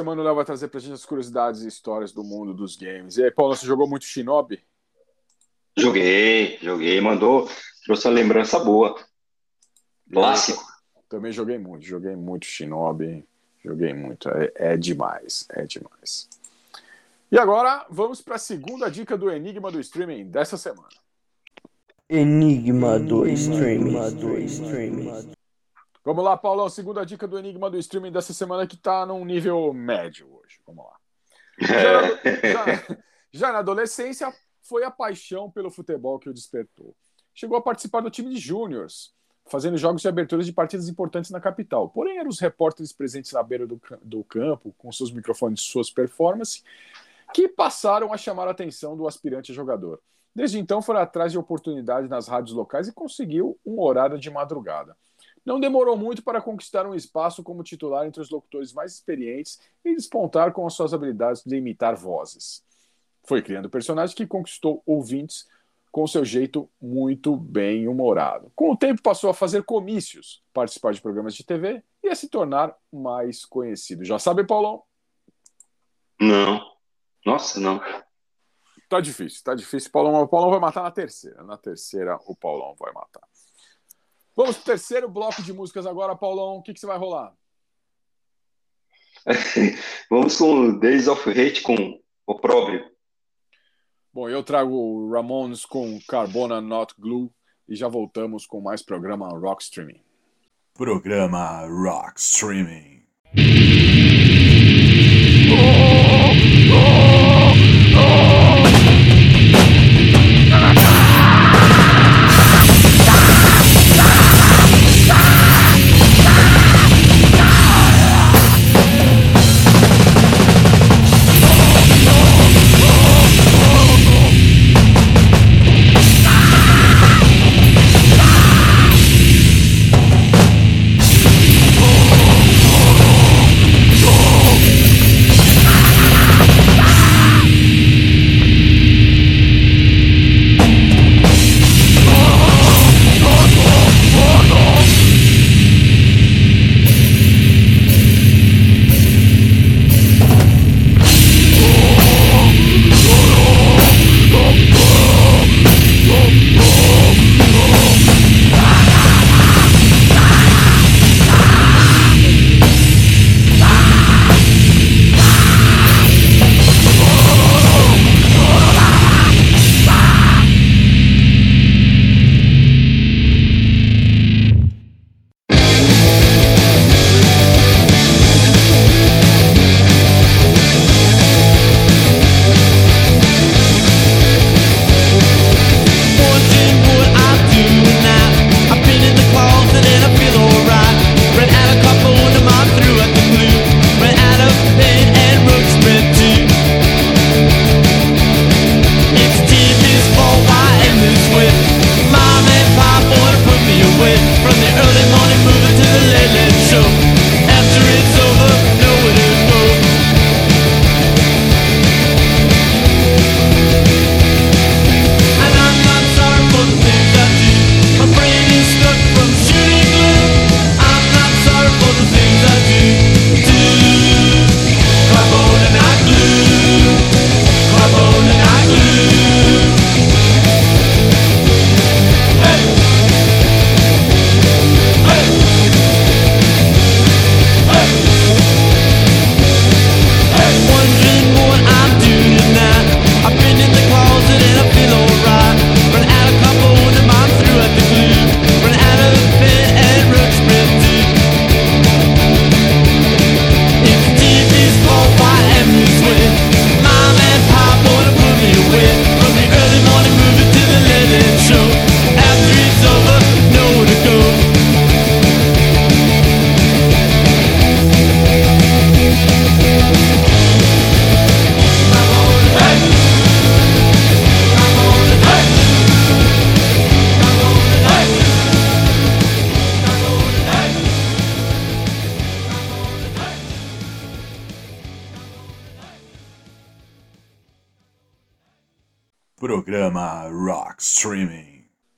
Semana o Léo vai trazer pra gente as curiosidades e histórias do mundo dos games. E aí, Paulo, você jogou muito Shinobi? Joguei, joguei, mandou, trouxe uma lembrança boa. Clássico. Também joguei muito, joguei muito Shinobi. Joguei muito. É, é demais, é demais. E agora, vamos para a segunda dica do Enigma do Streaming dessa semana. Enigma do Streaming. Vamos lá, Paulão. Segunda dica do Enigma do Streaming dessa semana que tá num nível médio hoje. Vamos lá. Já, [LAUGHS] já- já na adolescência, foi a paixão pelo futebol que o despertou. Chegou a participar do time de júniors, fazendo jogos de abertura de partidas importantes na capital. Porém, eram os repórteres presentes na beira do, do campo, com seus microfones e suas performances, que passaram a chamar a atenção do aspirante a jogador. Desde então, foram atrás de oportunidades nas rádios locais e conseguiu um horário de madrugada. Não demorou muito para conquistar um espaço como titular entre os locutores mais experientes e despontar com as suas habilidades de imitar vozes. Foi criando personagem que conquistou ouvintes com seu jeito muito bem humorado. Com o tempo passou a fazer comícios, participar de programas de TV e a se tornar mais conhecido. Já sabe, Paulão? Não. Nossa, não. Tá difícil, tá difícil. Paulão, o Paulão vai matar na terceira. Na terceira, o Paulão vai matar. Vamos pro terceiro bloco de músicas agora, Paulão. O que, que você vai rolar? [LAUGHS] Vamos com Days of Hate com Opróbrio. Bom, eu trago o Ramones com Carbona Not Glue e já voltamos com mais programa Rock Streaming. Programa Rock Streaming.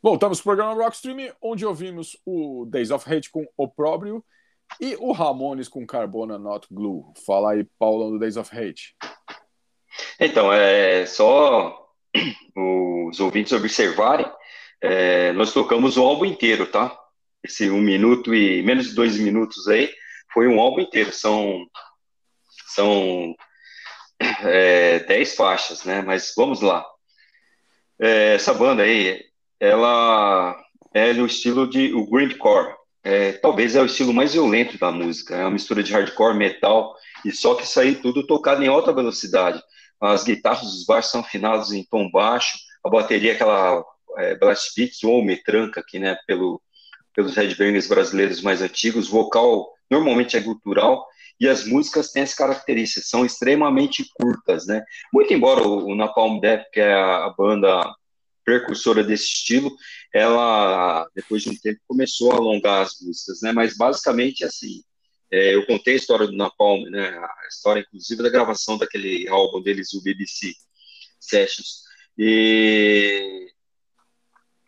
Voltamos pro programa Rockstream, onde ouvimos o Days of Hate com Opróbrio e o Ramones com Carbona Not Glue. Fala aí, Paulão, do Days of Hate. Então, é só os ouvintes observarem, é, nós tocamos o álbum inteiro, tá? Esse um minuto e menos de dois minutos aí foi um álbum inteiro. São são é, dez faixas, né? Mas vamos lá. É, essa banda aí, ela é no estilo de o grindcore. É, talvez é o estilo mais violento da música. É uma mistura de hardcore, metal e só que isso aí tudo tocado em alta velocidade. As guitarras, os baixos são afinados em tom baixo, a bateria é aquela é, blast beats ou metranca aqui, né? Pelo pelos headbangers brasileiros mais antigos, vocal normalmente é gutural e as músicas têm essa característica, são extremamente curtas, né? Muito embora o, o Napalm Death, que é a, a banda precursora desse estilo, ela, depois de um tempo, começou a alongar as músicas, né? Mas basicamente, assim, é, eu contei a história do Napalm, né? A história, inclusive, da gravação daquele álbum deles, o BBC Sessions, e,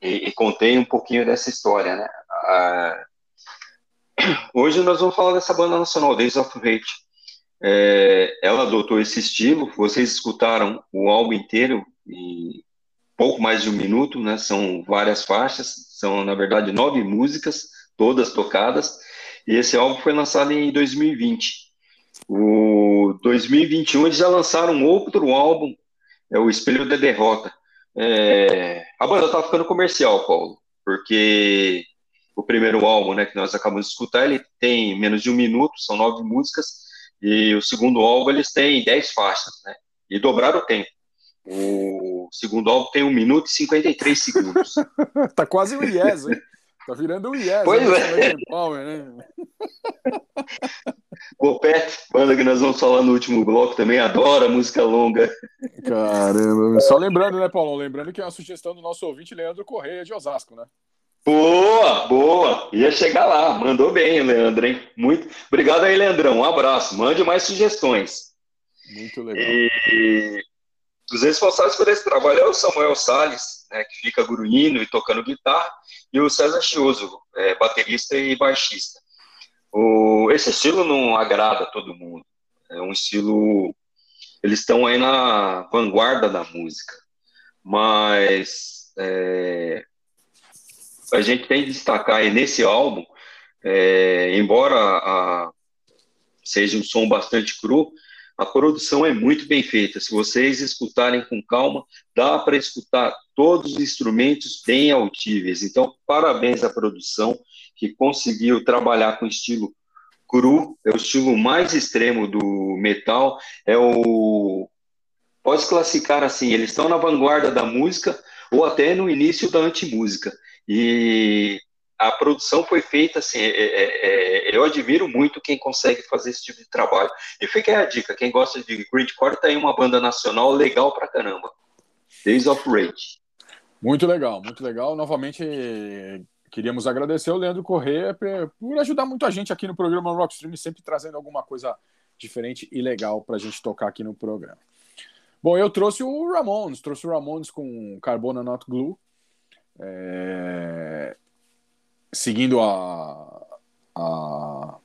e, e contei um pouquinho dessa história, né? Ah, hoje nós vamos falar dessa banda nacional, Days of Hate. É, ela adotou esse estilo, vocês escutaram o álbum inteiro em pouco mais de um minuto, né? São várias faixas, são na verdade nove músicas, todas tocadas, e esse álbum foi lançado em 2020. O 2021 eles já lançaram outro álbum, é o Espelho da Derrota. É, a banda tá ficando comercial, Paulo, porque o primeiro álbum, né, que nós acabamos de escutar, ele tem menos de um minuto, são nove músicas, e o segundo álbum eles têm dez faixas, né, e dobraram o tempo. O segundo álbum tem um minuto e 53 segundos. [LAUGHS] tá quase o Yes, hein? Tá virando o Yes. Pois né? é. Power, né? [LAUGHS] O Pet, banda que nós vamos falar no último bloco, também adora música longa. Caramba. Só lembrando, né, Paulo? Lembrando que é uma sugestão do nosso ouvinte Leandro Correia de Osasco, né? Boa, boa. Ia chegar lá. Mandou bem, Leandro, hein? Muito. Obrigado aí, Leandrão. Um abraço. Mande mais sugestões. Muito legal. E os responsáveis por esse trabalho é o Samuel Salles, né, que fica grunhindo e tocando guitarra, e o César Chioso, é, baterista e baixista. O, esse estilo não agrada a todo mundo. É um estilo. Eles estão aí na vanguarda da música. Mas é, a gente tem que destacar aí nesse álbum, é, embora a, seja um som bastante cru, a produção é muito bem feita. Se vocês escutarem com calma, dá para escutar todos os instrumentos bem autíveis. Então, parabéns à produção que conseguiu trabalhar com estilo cru, é o estilo mais extremo do metal, é o pode classificar assim, eles estão na vanguarda da música ou até no início da antimúsica. E a produção foi feita assim, é, é, é, eu admiro muito quem consegue fazer esse tipo de trabalho. E fica aí a dica, quem gosta de grindcore tá aí uma banda nacional legal pra caramba. Days of Rage. Muito legal, muito legal. Novamente, queríamos agradecer ao Leandro Corrêa por ajudar muito a gente aqui no programa Rockstream, sempre trazendo alguma coisa diferente e legal pra gente tocar aqui no programa. Bom, eu trouxe o Ramones, trouxe o Ramones com Carbona Not Glue. É, seguindo a, a,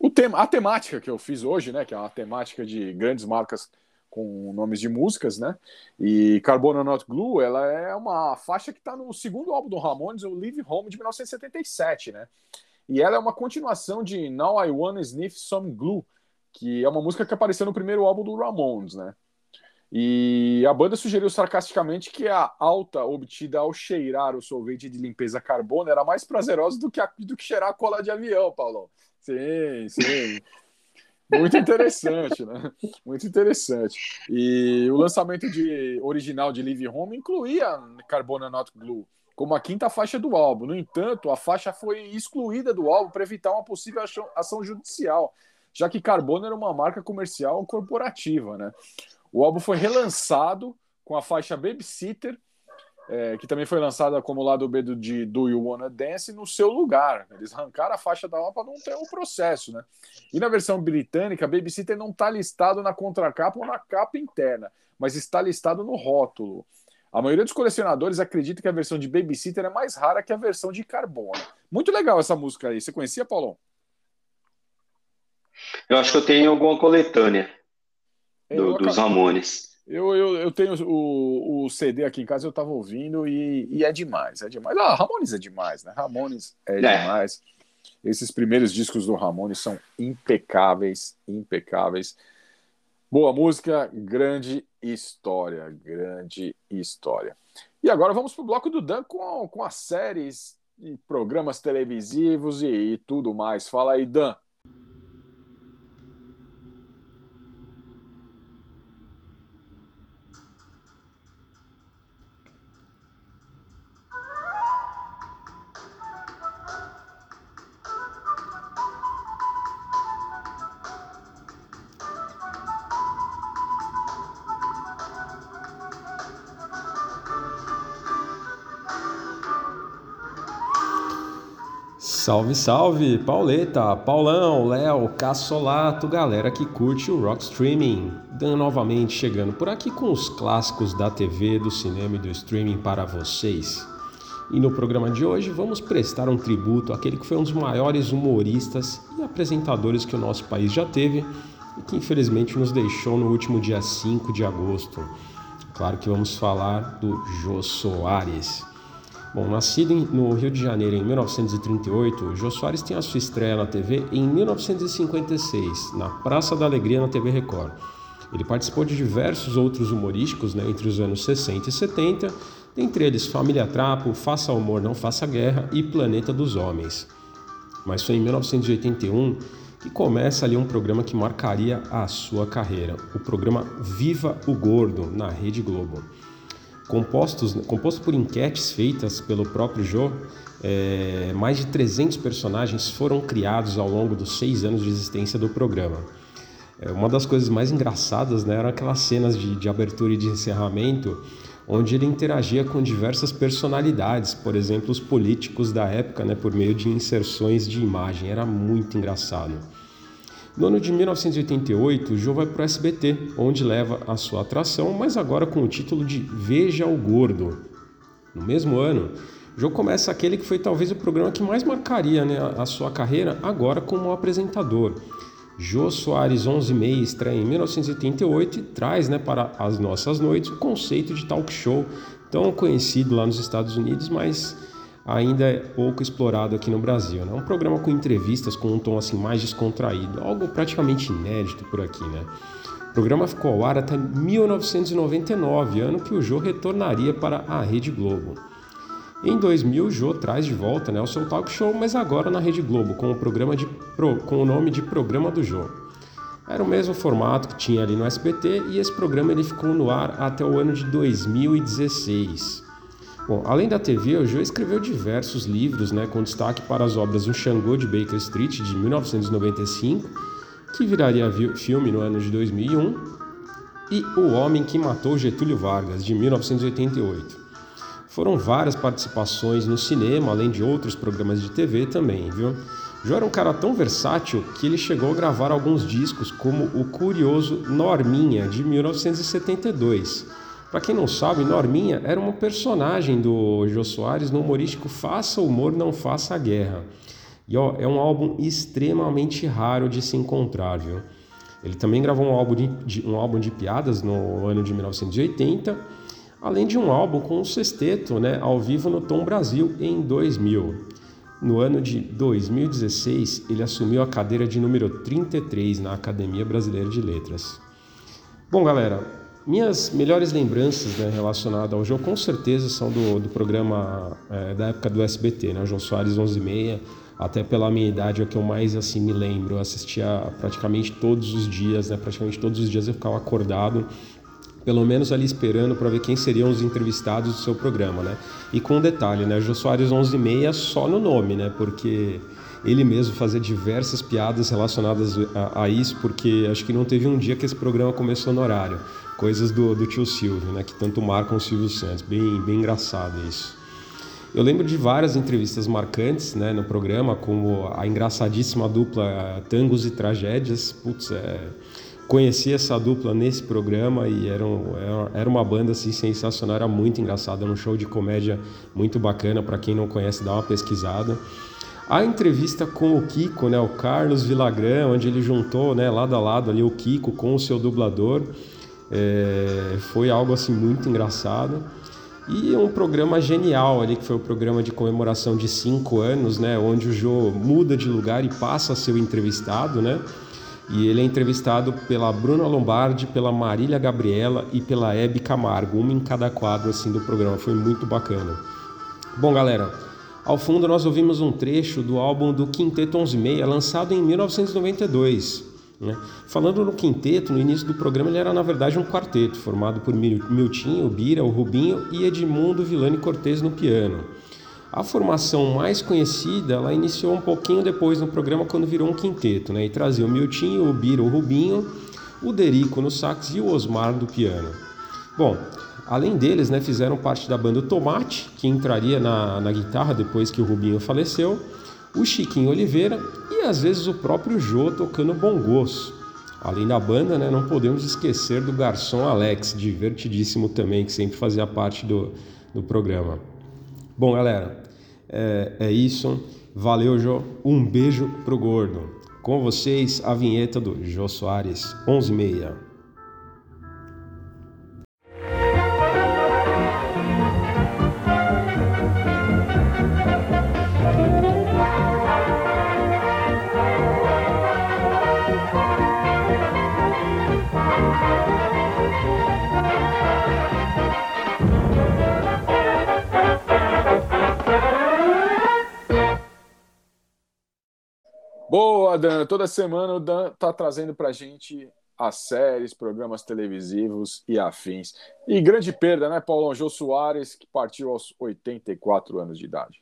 o tema, a temática que eu fiz hoje, né, que é uma temática de grandes marcas com nomes de músicas, né? E Carbona Not Glue, ela é uma faixa que está no segundo álbum do Ramones, o Live Home de 1977, né? E ela é uma continuação de Now I Wanna Sniff Some Glue, que é uma música que apareceu no primeiro álbum do Ramones, né? E a banda sugeriu sarcasticamente que a alta obtida ao cheirar o sorvete de limpeza carbono era mais prazerosa do que, a, do que cheirar a cola de avião, Paulo. Sim, sim. Muito interessante, né? Muito interessante. E o lançamento de, original de Live Home incluía Carbona Not Glue como a quinta faixa do álbum. No entanto, a faixa foi excluída do álbum para evitar uma possível ação judicial, já que Carbona era uma marca comercial corporativa, né? O álbum foi relançado com a faixa Babysitter, é, que também foi lançada como lado B do, de Do You Wanna Dance no seu lugar. Eles arrancaram a faixa da álbum para não ter o um processo, né? E na versão britânica, Babysitter não está listado na contracapa ou na capa interna, mas está listado no rótulo. A maioria dos colecionadores acredita que a versão de Babysitter é mais rara que a versão de Carbono. Muito legal essa música aí. Você conhecia, Paulão? Eu acho que eu tenho alguma coletânea do- eu dos Ramones. Eu, eu, eu tenho o, o CD aqui em casa, eu tava ouvindo e, e é demais, é demais. Ah, Ramones é demais, né? Ramones é, É. demais. Esses primeiros discos do Ramones são impecáveis, impecáveis. Boa música, grande história, grande história. E agora vamos pro bloco do Dan com, com as séries e programas televisivos e, e tudo mais. Fala aí, Dan. Salve, salve, Pauleta, Paulão, Léo, Cassolato, galera que curte o Rock Streaming. Dan novamente chegando por aqui com os clássicos da TV, do cinema e do streaming para vocês. E no programa de hoje vamos prestar um tributo àquele que foi um dos maiores humoristas e apresentadores que o nosso país já teve e que infelizmente nos deixou no último dia 5 de agosto. Claro que vamos falar do Jô Soares. Bom, nascido no Rio de Janeiro em 1938, Jô Soares tem a sua estreia na TV em 1956, na Praça da Alegria na TV Record. Ele participou de diversos outros humorísticos né, entre os anos 60 e 70, dentre eles Família Trapo, Faça Humor, Não Faça Guerra e Planeta dos Homens. Mas foi em 1981 que começa ali um programa que marcaria a sua carreira, o programa Viva o Gordo, na Rede Globo compostos, composto por enquetes feitas pelo próprio Jô, é, mais de 300 personagens foram criados ao longo dos seis anos de existência do programa. É, uma das coisas mais engraçadas né, eram aquelas cenas de, de abertura e de encerramento, onde ele interagia com diversas personalidades, por exemplo, os políticos da época, né, por meio de inserções de imagem. Era muito engraçado. No ano de 1988, o Jô vai para o SBT, onde leva a sua atração, mas agora com o título de Veja o Gordo. No mesmo ano, Jô começa aquele que foi talvez o programa que mais marcaria né, a sua carreira, agora como apresentador. Jô Soares 11 Meia estreia em 1988 e traz né, para as nossas noites o conceito de talk show, tão conhecido lá nos Estados Unidos, mas ainda é pouco explorado aqui no Brasil. Né? um programa com entrevistas com um tom assim mais descontraído, algo praticamente inédito por aqui, né? O programa ficou ao ar até 1999, ano que o Jô retornaria para a Rede Globo. Em 2000, o Jô traz de volta né, o seu talk show, mas agora na Rede Globo, com o, programa de com o nome de Programa do Jô. Era o mesmo formato que tinha ali no SBT e esse programa ele ficou no ar até o ano de 2016. Bom, além da TV, o Jô escreveu diversos livros, né, com destaque para as obras O Xangô de Baker Street, de 1995, que viraria vi- filme no ano de 2001, e O Homem que Matou Getúlio Vargas, de 1988. Foram várias participações no cinema, além de outros programas de TV também, viu? Jô era um cara tão versátil que ele chegou a gravar alguns discos, como o curioso Norminha, de 1972. Para quem não sabe, Norminha era uma personagem do Jô Soares no humorístico Faça Humor, Não Faça Guerra. E ó, é um álbum extremamente raro de se encontrar, viu? Ele também gravou um álbum de, de- um álbum de piadas no ano de 1980, além de um álbum com um sexteto né, ao vivo no Tom Brasil em 2000. No ano de 2016, ele assumiu a cadeira de número 33 na Academia Brasileira de Letras. Bom, galera, minhas melhores lembranças né, relacionadas ao jogo com certeza são do, do programa eh, da época do SBT, né, João Soares 11 e meia, até pela minha idade é o que eu mais assim me lembro. Eu assistia praticamente todos os dias, né, praticamente todos os dias eu ficava acordado pelo menos ali esperando para ver quem seriam os entrevistados do seu programa, né? E com um detalhe, né? Jô Soares 11 e meia só no nome, né? Porque ele mesmo fazia diversas piadas relacionadas a, a isso, porque acho que não teve um dia que esse programa começou no horário. Coisas do, do tio Silvio, né? Que tanto marcam o Silvio Santos. Bem, bem engraçado isso. Eu lembro de várias entrevistas marcantes né, no programa, como a engraçadíssima dupla Tangos e Tragédias. Putz, é conheci essa dupla nesse programa e era, um- era- uma banda assim, sensacional, era muito engraçada, era um show de comédia muito bacana, para quem não conhece, dá uma pesquisada. A entrevista com o Kiko, né, o Carlos Villagrán, onde ele juntou né, lado a lado ali o Kiko com o seu dublador, é, foi algo assim muito engraçado. E um programa genial ali, que foi o programa de comemoração de cinco anos, né? Onde o Jô muda de lugar e passa a ser o entrevistado, né? E ele é entrevistado pela Bruna Lombardi, pela Marília Gabriela e pela Hebe Camargo, uma em cada quadro assim do programa. Foi muito bacana. Bom, galera, ao fundo nós ouvimos um trecho do álbum do Quinteto 11 lançado em 1992. Né? Falando no quinteto, no início do programa ele era na verdade um quarteto, formado por Mil- Miltinho, o Bira, o Rubinho e Edmundo Villani Cortez no piano. A formação mais conhecida, ela iniciou um pouquinho depois no programa, quando virou um quinteto, né? E trazia o Miltinho, o Bira, o Rubinho, o Derico no sax e o Osmar do piano. Bom, além deles, né, fizeram parte da banda Tomate, que entraria na, na guitarra depois que o Rubinho faleceu, o Chiquinho Oliveira e às vezes o próprio Jô tocando bongos. Além da banda, né, não podemos esquecer do garçom Alex, divertidíssimo também, que sempre fazia parte do, do programa. Bom, galera, é, é isso. Valeu, Jô. Um beijo pro gordo. Com vocês, a vinheta do Jô Soares, 11h30. Boa, Dan. Toda semana o Dan tá trazendo pra gente as séries, programas televisivos e afins. E grande perda, né, Paulão? Jô Soares, que partiu aos 84 anos de idade.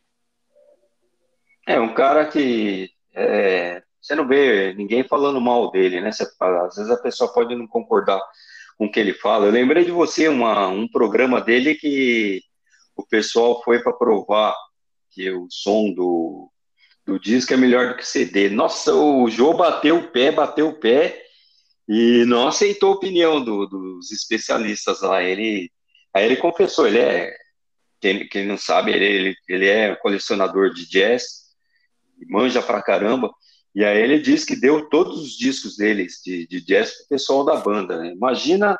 É um cara que é, você não vê ninguém falando mal dele, né? Você às vezes a pessoa pode não concordar com o que ele fala. Eu lembrei de você uma, um programa dele que o pessoal foi para provar que o som do, do disco é melhor do que CD. Nossa, o Jô bateu o pé, bateu o pé e não aceitou a opinião do- dos especialistas lá. Ele, aí ele confessou, ele é, quem, quem não sabe, ele, ele, ele é colecionador de jazz, manja pra caramba. E aí ele disse que deu todos os discos deles de, de jazz pro pessoal da banda. né? Imagina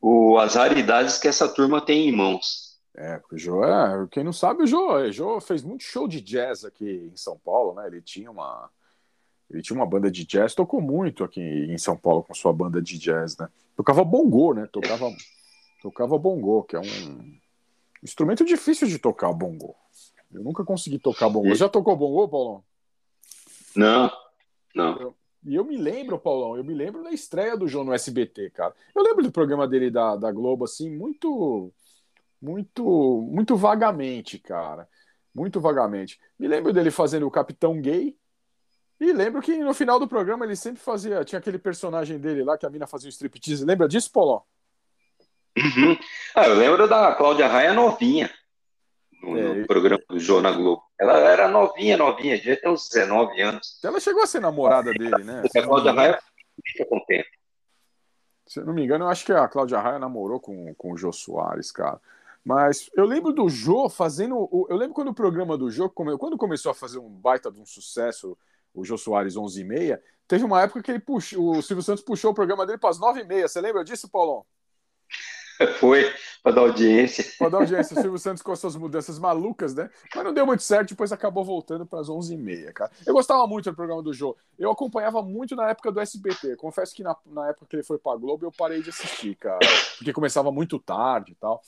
o, as raridades que essa turma tem em mãos. É, o Jô é. Quem não sabe, o Jô, o Jô fez muito show de jazz aqui em São Paulo, né? Ele tinha uma. Ele tinha uma banda de jazz, tocou muito aqui em São Paulo com sua banda de jazz, né? Tocava bongô, né? Tocava, tocava bongô, que é um instrumento difícil de tocar, bongô. Eu nunca consegui tocar bongô. Já tocou bongô, Paulão? Não, não. E eu me lembro, Paulão, eu me lembro da estreia do João no SBT, cara. Eu lembro do programa dele da, da Globo, assim, muito, muito, muito vagamente, cara. Muito vagamente. Me lembro dele fazendo o Capitão Gay. E lembro que no final do programa ele sempre fazia. Tinha aquele personagem dele lá que a mina fazia um striptease. Lembra disso, Paulão? Uhum. Ah, eu lembro da Cláudia Raia novinha no, É, no programa do Jô na Globo. Ela era novinha, novinha, devia ter uns 19 anos. Ela chegou a ser namorada dele, né? A Cláudia Raia fica com o tempo. Se eu não me engano, eu acho que a Cláudia Raia namorou com, com o Jô Soares, cara. Mas eu lembro do Jô fazendo. Eu lembro quando o programa do Jô, quando começou a fazer um baita de um sucesso, o Jô Soares 11 e meia, teve uma época que ele puxou, o Silvio Santos puxou o programa dele para as 9 e meia. Você lembra disso, Paulão? [LAUGHS] Foi para dar audiência. Para dar audiência, o Silvio Santos com as suas mudanças malucas, né? Mas não deu muito certo, depois acabou voltando para as 11 e meia, cara. Eu gostava muito do programa do Jô. Eu acompanhava muito na época do SBT. Confesso que na, na época que ele foi para Globo, eu parei de assistir, cara. Porque começava muito tarde e tal.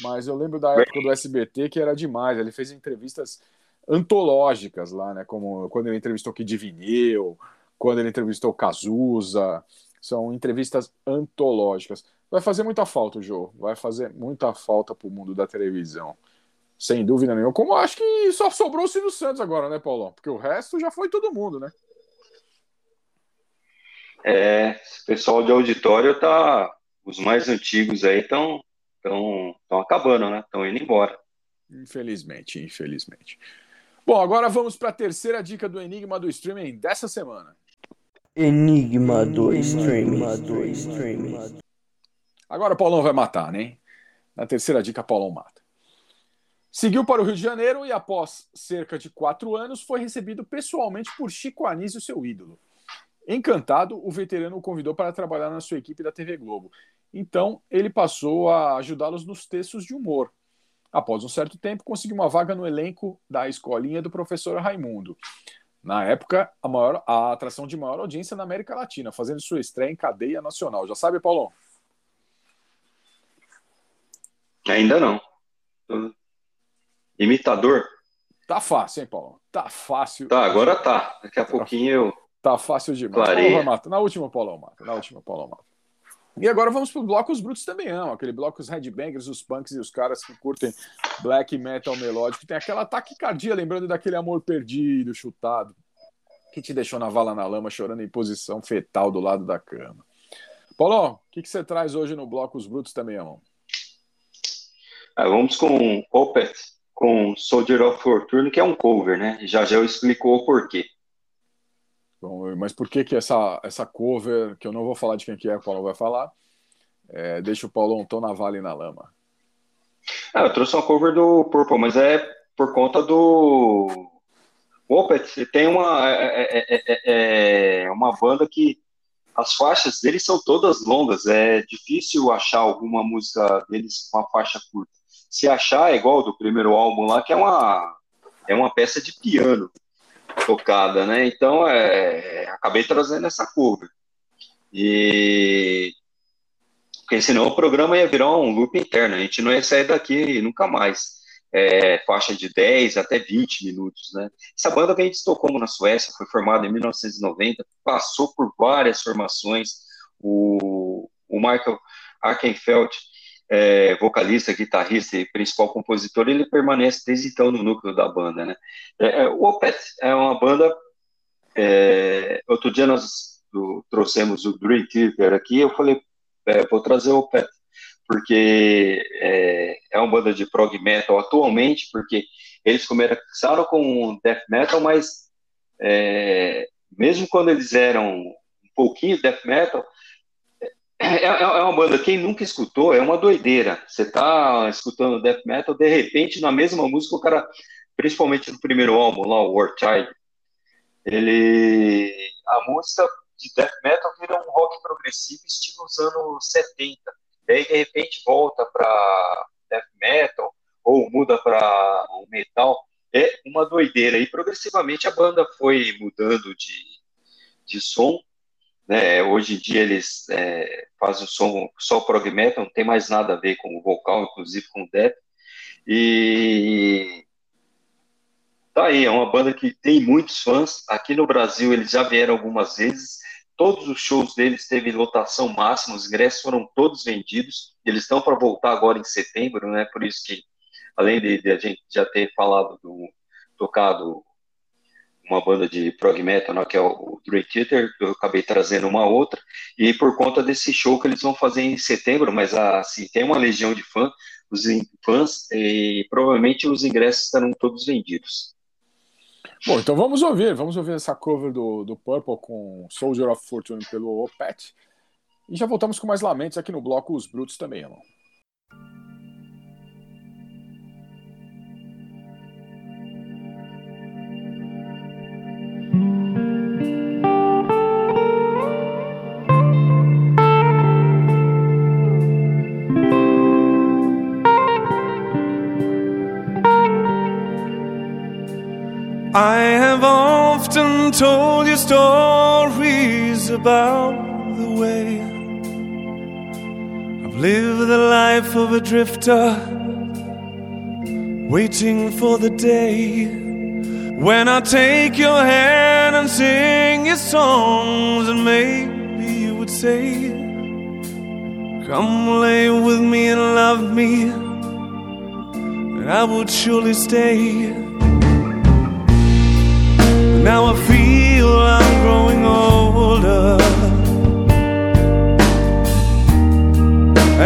Mas eu lembro da época do SBT que era demais. Ele fez entrevistas antológicas lá, né? Como quando ele entrevistou Kid Vinil, quando ele entrevistou Cazuza. São entrevistas antológicas. Vai fazer muita falta Jô. Vai fazer muita falta pro mundo da televisão. Sem dúvida nenhuma. Como acho que só sobrou o Silvio Santos agora, né, Paulão? Porque o resto já foi todo mundo, né? É, esse pessoal de auditório tá. Os mais antigos aí estão tão, tão acabando, né? Estão indo embora. Infelizmente, infelizmente. Bom, agora vamos para a terceira dica do Enigma do Streaming dessa semana. Enigma do Streaming. do Streaming. Agora o Paulão vai matar, né? Na terceira dica, Paulão mata. Seguiu para o Rio de Janeiro e, após cerca de quatro anos, foi recebido pessoalmente por Chico Anísio, seu ídolo. Encantado, o veterano o convidou para trabalhar na sua equipe da TV Globo. Então, ele passou a ajudá-los nos textos de humor. Após um certo tempo, conseguiu uma vaga no elenco da escolinha do professor Raimundo. Na época, a, maior, a atração de maior audiência na América Latina, fazendo sua estreia em cadeia nacional. Já sabe, Paulão? Ainda não. Imitador? Tá fácil, hein, Paulão? Tá fácil. Tá, agora tá. Daqui a pouquinho eu. Tá fácil demais. Paulão vai matar. Na última, Paulão mata. Na última, Paulão mata. E agora vamos pro bloco Os Brutos também amam. Aquele bloco os headbangers, os punks e os caras que curtem black metal melódico. Tem aquela taquicardia, lembrando daquele amor perdido, chutado, que te deixou na vala na lama, chorando em posição fetal do lado da cama. Paulão, o que, que você traz hoje no bloco Os Brutos também amam? Ah, vamos com Opeth, com Soldier of Fortune, que é um cover, né? Já já eu explico o porquê. Mas por que que essa, essa cover, que eu não vou falar de quem que é, o Paulão vai falar, é, deixa o Paulão tão na vala e na lama? Ah, eu trouxe uma cover do Purple, mas é por conta do Opeth. Tem uma é, é, é, é uma banda que as faixas deles são todas longas. É difícil achar alguma música deles com uma faixa curta. Se achar é igual do primeiro álbum lá, que é uma é uma peça de piano tocada, né? Então, é, acabei trazendo essa cover. E porque senão o programa ia virar um loop interno, a gente não ia sair daqui nunca mais. É, faixa de 10 até 20 minutos, né? Essa banda vem de Estocolmo, na Suécia, foi formada em 1990, passou por várias formações. O, o Michael Arkenfeld, é, vocalista, guitarrista e principal compositor, ele permanece desde então no núcleo da banda, né? É, é, o Opeth é uma banda. é, outro dia nós do- trouxemos o Dream Theater aqui, eu falei, é, vou trazer o Opeth, porque é, é uma banda de prog metal atualmente, porque eles começaram com death metal, mas é, mesmo quando eles eram um pouquinho death metal, é, é- é uma banda, quem nunca escutou, é uma doideira. Você tá escutando death metal, de repente, na mesma música, o cara, principalmente no primeiro álbum, lá, o War Child, ele, a música de death metal vira um rock progressivo estilo os anos 70. E aí, de repente, volta para death metal, ou muda para um metal. É uma doideira. E progressivamente a banda foi mudando de, de som né? Hoje em dia eles é, fazem o som só prog metal, não tem mais nada a ver com o vocal, inclusive com o death. E tá aí, é uma banda que tem muitos fãs. Aqui no Brasil eles já vieram algumas vezes. Todos os shows deles teve lotação máxima, os ingressos foram todos vendidos. Eles estão para voltar agora em setembro, né? Por isso que, além de, de a gente já ter falado do tocado uma banda de prog metal, né, que é o Dream Theater, eu acabei trazendo uma outra, e por conta desse show que eles vão fazer em setembro, mas assim, tem uma legião de fã, os fãs, e provavelmente os ingressos estarão todos vendidos. Bom, então vamos ouvir, vamos ouvir essa cover do, do Purple com Soldier of Fortune pelo Opeth. E já voltamos com mais lamentos aqui no bloco Os Brutos também amam. Often told you stories about the way I've lived the life of a drifter, waiting for the day when I take your hand and sing your songs, and maybe you would say, Come lay with me and love me, and I would surely stay. Now I feel I'm growing older.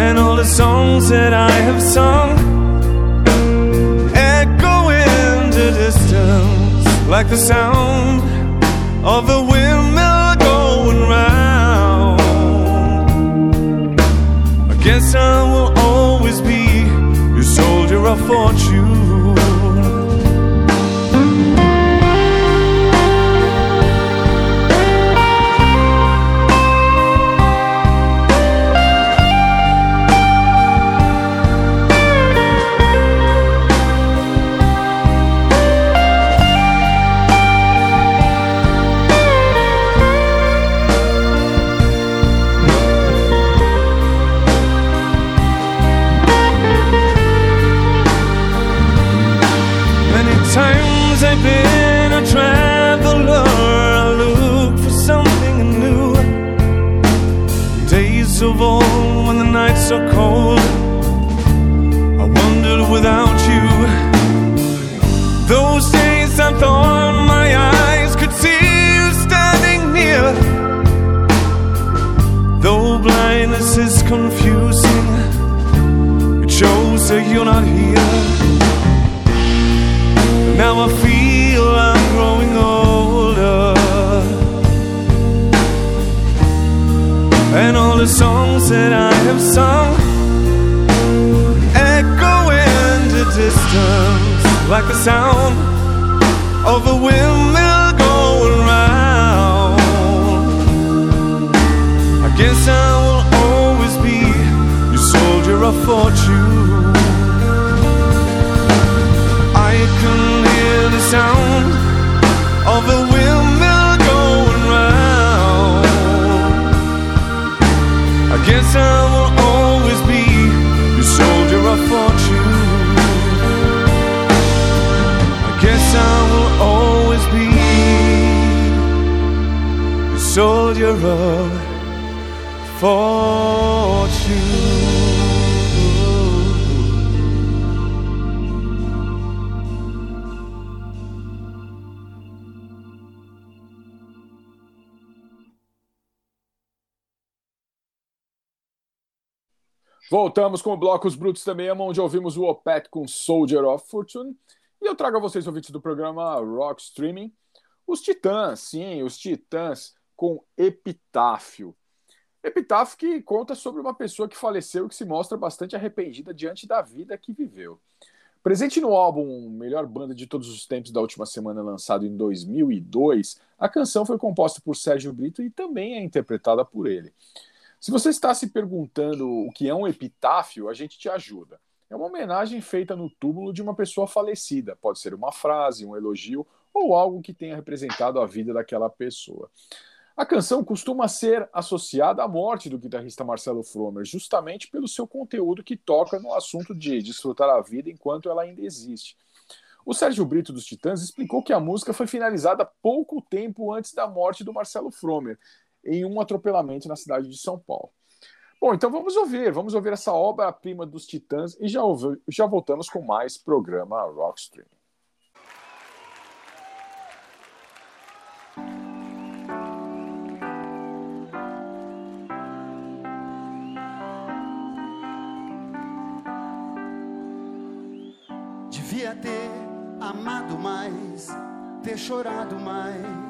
And all the songs that I have sung echo into distance like the sound of the windmill going round. I guess I will always be your soldier of fortune. Confusing, it shows that you're not here. Now I feel I'm growing older. And all the songs that I have sung echo in the distance like the sound of a windmill of fortune. I can hear the sound of a windmill going round. I guess I will always be your soldier of fortune. I guess I will always be your soldier of fortune. Voltamos com o bloco Os Brutos Também Amam, onde ouvimos o Opet com Soldier of Fortune. E eu trago a vocês, ouvintes do programa Rock Streaming, os Titãs, sim, os Titãs com Epitáfio. Epitáfio que conta sobre uma pessoa que faleceu e que se mostra bastante arrependida diante da vida que viveu. Presente no álbum Melhor Banda de Todos os Tempos da última semana, lançado em 2002, a canção foi composta por Sérgio Brito e também é interpretada por ele. Se você está se perguntando o que é um epitáfio, a gente te ajuda. É uma homenagem feita no túmulo de uma pessoa falecida. Pode ser uma frase, um elogio ou algo que tenha representado a vida daquela pessoa. A canção costuma ser associada à morte do guitarrista Marcelo Fromer, justamente pelo seu conteúdo que toca no assunto de desfrutar a vida enquanto ela ainda existe. O Sérgio Brito dos Titãs explicou que a música foi finalizada pouco tempo antes da morte do Marcelo Fromer, em um atropelamento na cidade de São Paulo. Bom, então vamos ouvir, vamos ouvir essa obra-prima dos Titãs e já, já voltamos com mais programa Rockstream. Devia ter amado mais, ter chorado mais,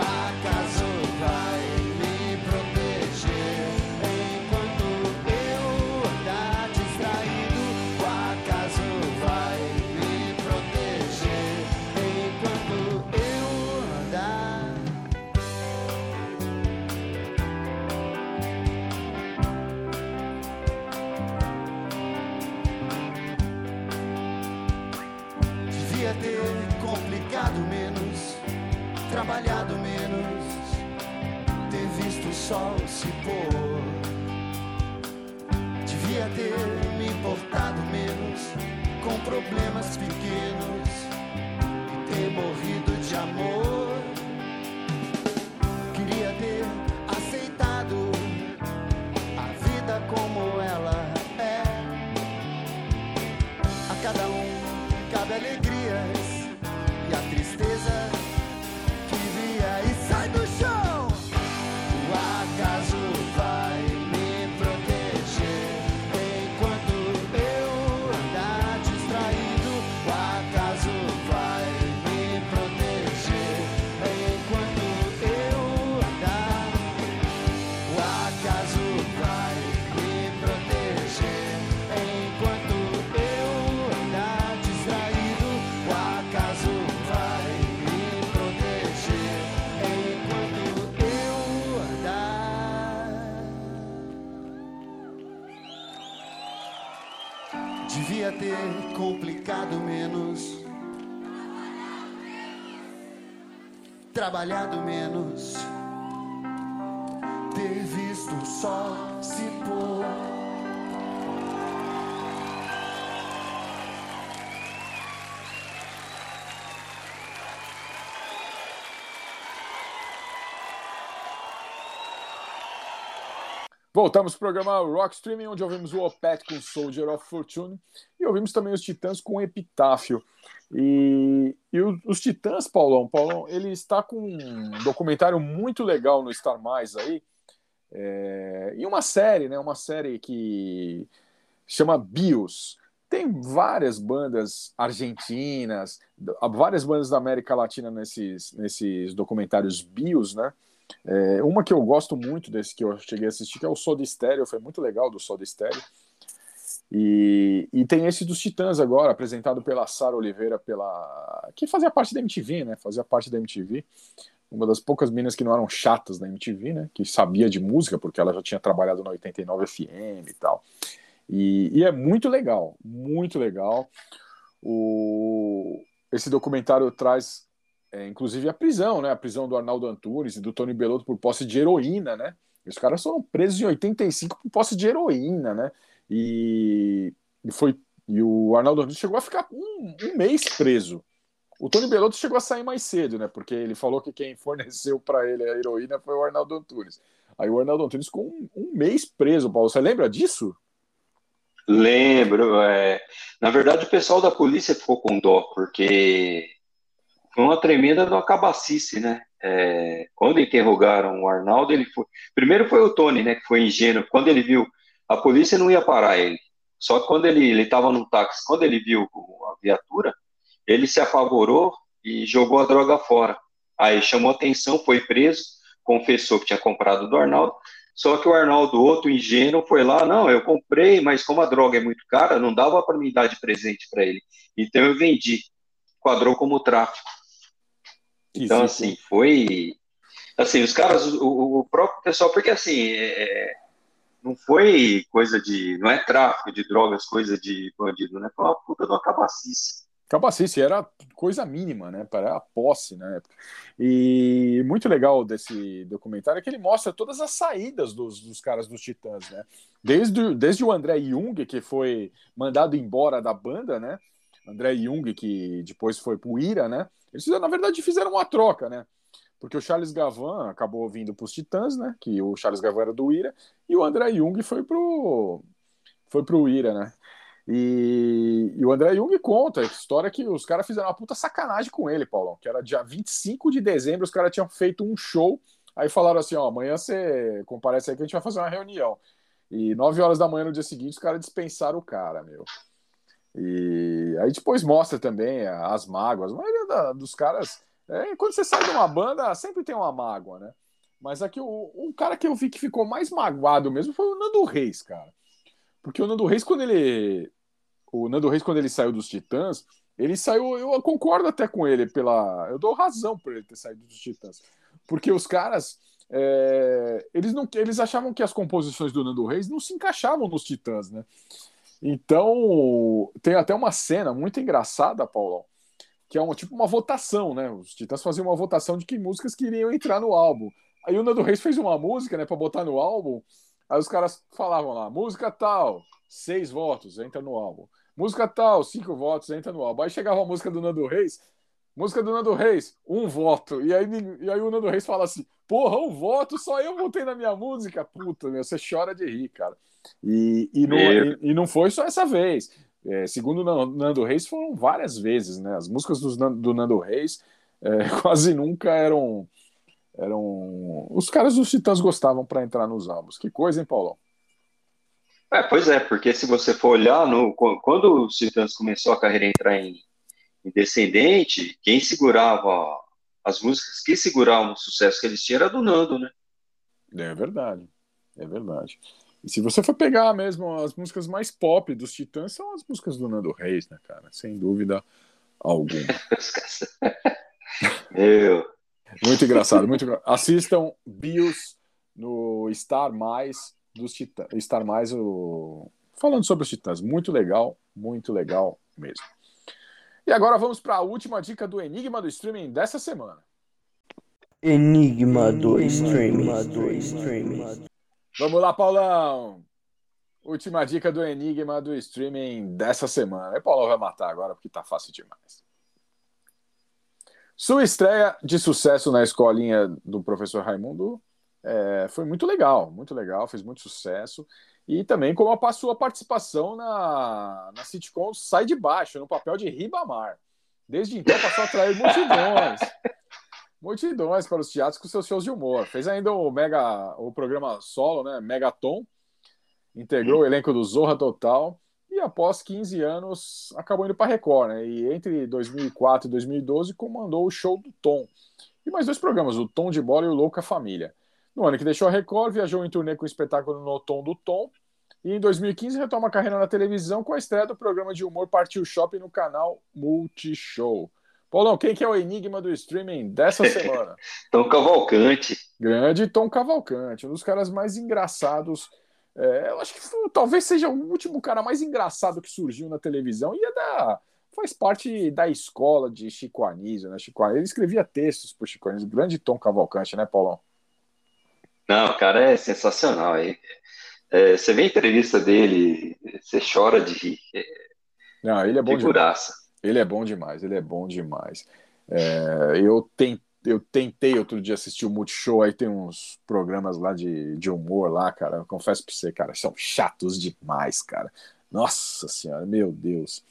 Acaso vai sol se pôr. Devia ter me importado menos com problemas pequenos podia ter complicado menos. Trabalhado menos. Ter visto o sol se pôr. Voltamos pro programa Rock Streaming, onde ouvimos o Opeth com Soldier of Fortune e ouvimos também os Titãs com Epitáfio. E, e o- os Titãs, Paulão, Paulão, ele está com um documentário muito legal no Star Mais aí, é, e uma série, né? Uma série que chama Bios. Tem várias bandas argentinas, várias bandas da América Latina nesses, nesses documentários Bios, né? É, uma que eu gosto muito desse que eu cheguei a assistir, que é o Soda Stereo, foi muito legal do Soda Stereo. E, e tem esse dos Titãs agora, apresentado pela Sara Oliveira, pela que fazia parte da MTV, né? Fazia parte da MTV. Uma das poucas meninas que não eram chatas da MTV, né? Que sabia de música, porque ela já tinha trabalhado na 89 FM e tal. E, e é muito legal, muito legal. O, esse documentário traz, é, inclusive, a prisão, né? A prisão do Arnaldo Antunes e do Tony Bellotto por posse de heroína, né? Os caras foram presos em 85 por posse de heroína, né? E, e foi e o Arnaldo Antunes chegou a ficar um, um mês preso. O Tony Bellotto chegou a sair mais cedo, né? Porque ele falou que quem forneceu para ele a heroína foi o Arnaldo Antunes. Aí o Arnaldo Antunes ficou um, um mês preso, Paulo. Você lembra disso? Lembro. é. Na verdade, o pessoal da polícia ficou com dó, porque foi uma tremenda de uma cabacice, né? É, quando interrogaram o Arnaldo, ele foi. Primeiro foi o Tony, né? Que foi ingênuo. Quando ele viu, a polícia não ia parar ele. Só que quando ele estava no táxi, quando ele viu a viatura, ele se apavorou e jogou a droga fora. Aí chamou atenção, foi preso, confessou que tinha comprado do Arnaldo. Só que o Arnaldo, outro ingênuo, foi lá, não, eu comprei, mas como a droga é muito cara, não dava para me dar de presente para ele. Então eu vendi. Quadrou como tráfico. Então, assim, foi. Assim, os caras, o, o próprio pessoal, porque assim, é, não foi coisa de. Não é tráfico de drogas, coisa de bandido, né? Foi uma puta de uma cabacice. Cabacice era coisa mínima, né? Para a posse, né? E muito legal desse documentário é que ele mostra todas as saídas dos, dos caras dos Titãs, né? Desde, desde o André Jung, que foi mandado embora da banda, né? André Jung, que depois foi pro Ira, né? Eles, na verdade, fizeram uma troca, né? Porque o Charles Gavan acabou vindo para os Titãs, né? Que o Charles Gavan era do Ira, e o André Jung foi pro, foi pro Ira, né? E, e o André Jung conta a história que os caras fizeram uma puta sacanagem com ele, Paulão. Que era dia 25 de dezembro, os caras tinham feito um show. Aí falaram assim: ó, amanhã você comparece aí que a gente vai fazer uma reunião. E 9 horas da manhã no dia seguinte, os caras dispensaram o cara, meu. E aí depois mostra também as mágoas. A maioria da- dos caras. é, quando você sai de uma banda, sempre tem uma mágoa, né? Mas aqui o, um cara que eu vi que ficou mais magoado mesmo foi o Nando Reis, cara. Porque o Nando Reis, quando ele. O Nando Reis, quando ele saiu dos Titãs, ele saiu. Eu concordo até com ele, pela. Eu dou razão por ele ter saído dos Titãs. Porque os caras. é, eles, não, eles achavam que as composições do Nando Reis não se encaixavam nos Titãs, né? Então, tem até uma cena muito engraçada, Paulão, que é uma, tipo uma votação, né? Os Titãs faziam uma votação de que músicas queriam entrar no álbum. Aí o Nando Reis fez uma música, né, para botar no álbum. Aí os caras falavam lá, música tal, seis votos, entra no álbum. Música tal, cinco votos, entra no álbum. Aí chegava a música do Nando Reis, música do Nando Reis, um voto. E aí, e aí o Nando Reis fala assim, porra, um voto, só eu votei na minha música. Puta, meu, você chora de rir, cara. E, e, não, e, e não foi só essa vez. É, segundo o Nan- Nando Reis, foram várias vezes, né? As músicas dos Nan- do Nando Reis é, [LAUGHS] quase nunca eram eram os caras dos Titãs gostavam para entrar nos álbuns. Que coisa, hein, Paulão? É, pois é, porque se você for olhar, no, quando o Titãs começou a carreira a entrar em, em descendente, quem segurava as músicas que seguravam o sucesso que eles tinham era do Nando, né? É verdade, é verdade. E se você for pegar mesmo as músicas mais pop dos Titãs, são as músicas do Nando Reis, né, cara? Sem dúvida alguma. [LAUGHS] [LAUGHS] Meu. Muito engraçado, muito engra- Assistam Bios no Star Mais dos Titãs. Star Mais, o... falando sobre os Titãs. Muito legal, muito legal mesmo. E agora vamos para a última dica do Enigma do Streaming dessa semana. Enigma do streaming. Do streaming. Vamos lá, Paulão! Última dica do Enigma do Streaming dessa semana. E Paulão vai matar agora porque tá fácil demais. Sua estreia de sucesso na escolinha do professor Raimundo é, foi muito legal, muito legal, fez muito sucesso. E também como a sua participação na, na sitcom Sai de Baixo, no papel de Ribamar. Desde então passou a atrair multidões. [LAUGHS] multidões para os teatros com seus shows de humor. Fez ainda o mega o programa solo, né, Megaton, integrou o elenco do Zorra Total e após 15 anos acabou indo para Record, né? E entre 2004 e 2012 comandou o show do Tom. E mais dois programas, o Tom de Bola e o Louca Família. No ano que deixou a Record, viajou em turnê com o espetáculo No Tom do Tom. E em 2015 retoma a carreira na televisão com a estreia do programa de humor Partiu Shopping no canal Multishow. Paulão, quem que é o enigma do streaming dessa semana? [LAUGHS] Tom Cavalcante. Grande Tom Cavalcante, um dos caras mais engraçados. É, eu acho que foi- talvez seja o último cara mais engraçado que surgiu na televisão e é da, faz parte da escola de Chico Anísio, né? Chico Anísio, ele escrevia textos por Chico Anísio. Grande Tom Cavalcante, né, Paulão? Não, o cara é sensacional. É, é, você vê a entrevista dele, você chora de rir. Não, ele é bom demais. figuraça. Ele é bom demais, ele é bom demais. É, eu, eu tentei outro dia assistir o Multishow, aí tem uns programas lá de, de humor lá, cara. Eu confesso pra você, cara, são chatos demais, cara. Nossa senhora, meu Deus.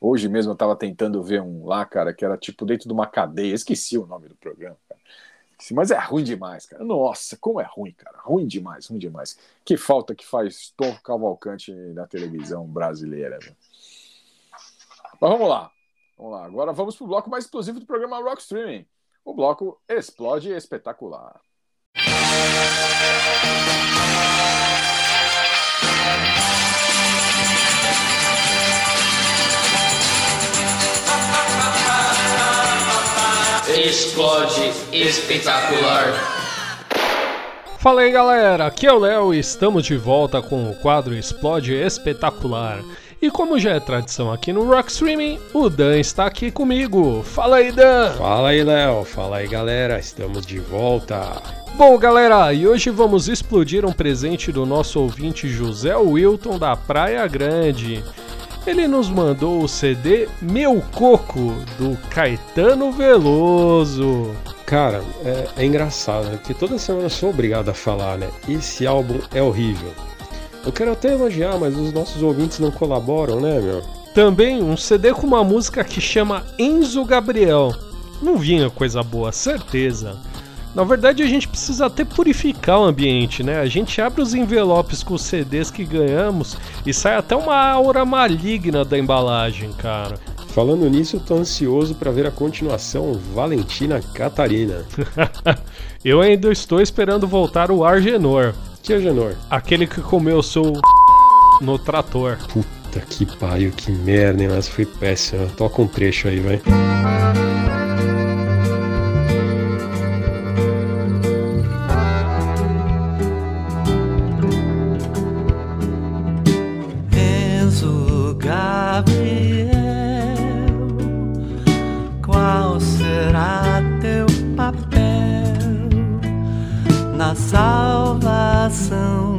Hoje mesmo eu tava tentando ver um lá, cara, que era tipo dentro de uma cadeia. Esqueci o nome do programa, cara. Mas é ruim demais, cara. Nossa, como é ruim, cara. Ruim demais, ruim demais. Que falta que faz Tom Cavalcante na televisão brasileira, meu. Mas vamos lá. Vamos lá. Agora vamos pro bloco mais explosivo do programa Rock Streaming. O bloco Explode Espetacular. Explode espetacular. Fala aí galera, aqui é o Léo e estamos de volta com o quadro Explode Espetacular. E como já é tradição aqui no Rock Streaming, o Dan está aqui comigo. Fala aí, Dan! Fala aí, Léo. Fala aí, galera. Estamos de volta. Bom, galera, e hoje vamos explodir um presente do nosso ouvinte José Wilton da Praia Grande. Ele nos mandou o CD Meu Coco, do Caetano Veloso. Cara, é, é engraçado, né? Porque toda semana eu sou obrigado a falar, né? Esse álbum é horrível. Eu quero até elogiar, mas os nossos ouvintes não colaboram, né, meu? Também um CD com uma música que chama Enzo Gabriel. Não vinha coisa boa, certeza. Na verdade, a gente precisa até purificar o ambiente, né? A gente abre os envelopes com os CDs que ganhamos e sai até uma aura maligna da embalagem, cara. Falando nisso, eu tô ansioso pra ver a continuação Valentina Catarina. [LAUGHS] Eu ainda estou esperando voltar o Argenor. Que Argenor? Aquele que comeu seu no trator. Puta que pariu, que merda, hein? Mas foi péssimo. Toca um trecho aí, vai. Enzo Gabriel, qual será teu papel na salvação do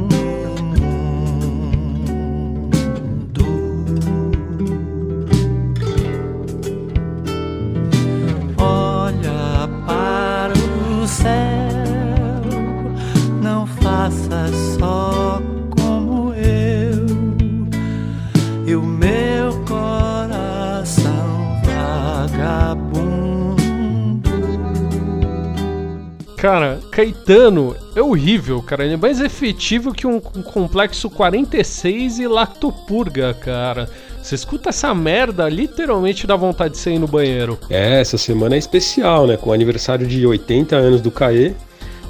Cara, Caetano é horrível, cara. Ele é mais efetivo que um, complexo 46 e lactopurga, cara. Você escuta essa merda, literalmente dá vontade de sair no banheiro. É, essa semana é especial, né? Com o aniversário de 80 anos do Caê,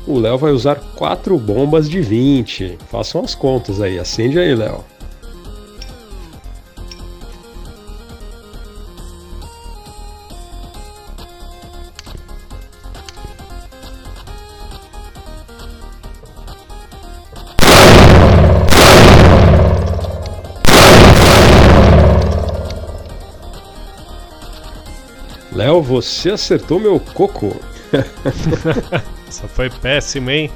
o Léo vai usar quatro bombas de 20. Façam as contas aí, acende aí, Léo. Você acertou meu coco. [LAUGHS] Essa foi péssima, hein?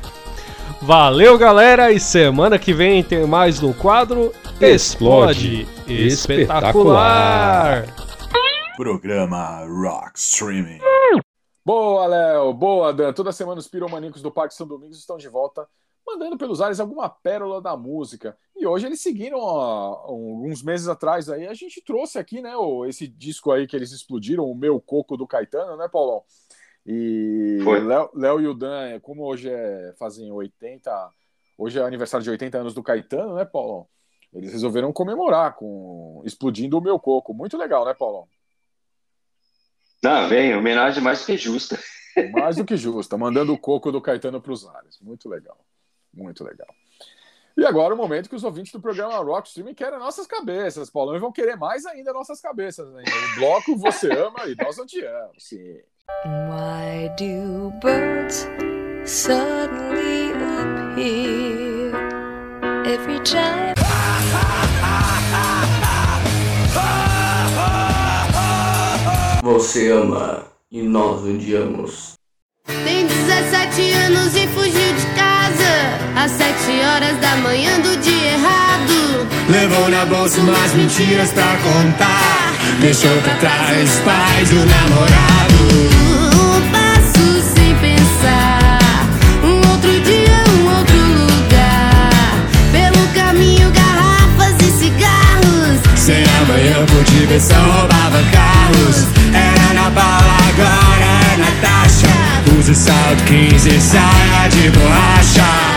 Valeu, galera, e semana que vem tem mais no quadro Explode, Espetacular. Programa Rock Streaming. Boa, Léo. Boa, Dan. Toda semana os piromaníacos do Parque São Domingos estão de volta, mandando pelos ares alguma pérola da música. E hoje eles seguiram alguns meses atrás aí. A gente trouxe aqui, né, o- esse disco aí que eles explodiram, o Meu Coco do Caetano, né, Paulão? E Foi. Léo e o Dan, como hoje é, fazem 80, hoje é aniversário de 80 anos do Caetano, né, Paulão? Eles resolveram comemorar com explodindo o Meu Coco. Muito legal, né, Paulão? Não, bem, homenagem mais que justa. Mais do que justa, mandando o coco do Caetano para os ares. Muito legal. Muito legal. E agora o momento que os ouvintes do programa Rock Streaming querem nossas cabeças, Paulão, e vão querer mais ainda nossas cabeças. Né? O bloco Você Ama e Nós Amamos. Sim. Why do birds suddenly appear every time? Você ama e nós odiamos. Tem 17 anos e fugiu de casa às 7 horas da manhã do dia errado. Levou na bolsa umas mentiras pra contar. Deixou pra trás os pais do namorado. Um passo sem pensar. Um outro dia, um outro lugar. Pelo caminho, garrafas e cigarros. Sem amanhã por diversão roubava carros. Era na bala, agora é Natasha. Usa salto 15, saia de borracha.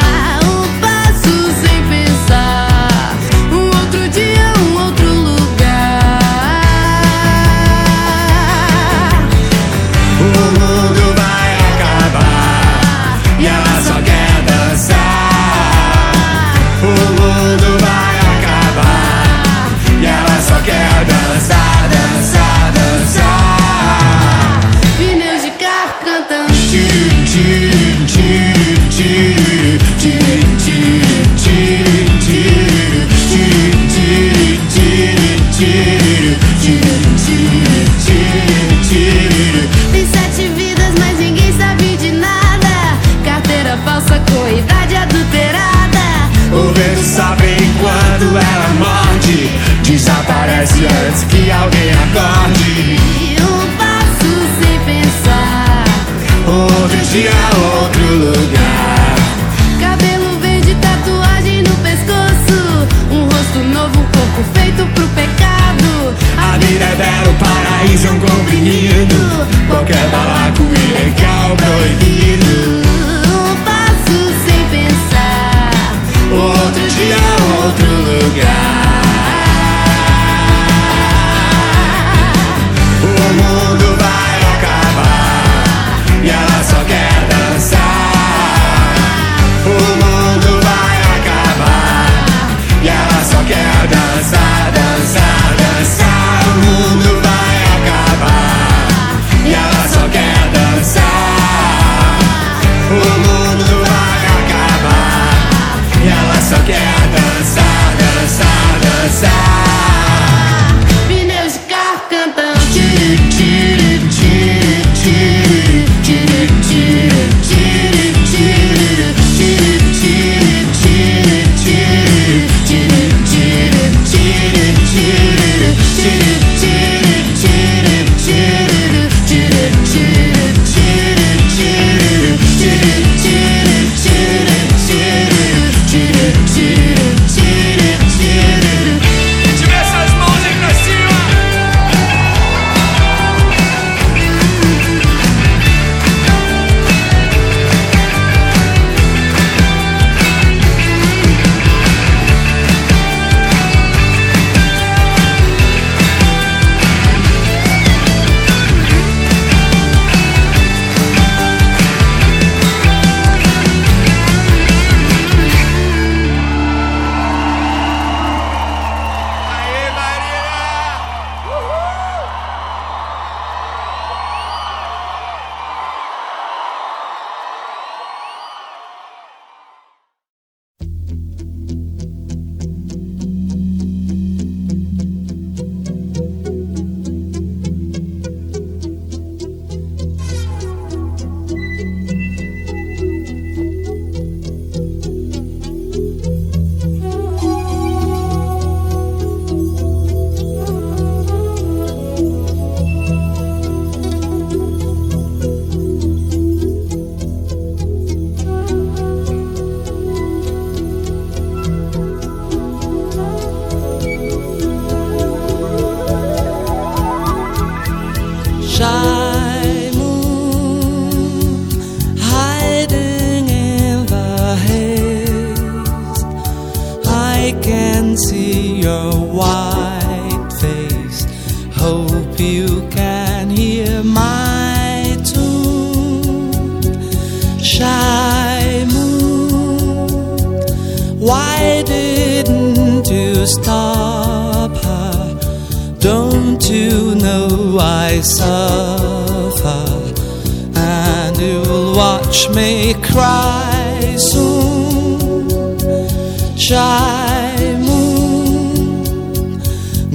Desaparece antes que alguém acorde um passo sem pensar. Outro dia, outro lugar Cabelo verde, tatuagem no pescoço. Um rosto novo, um corpo feito pro pecado. A vida é belo, paraíso é um comprimido Qualquer balaco ilegal proibido Um passo sem pensar. Outro dia, outro lugar inside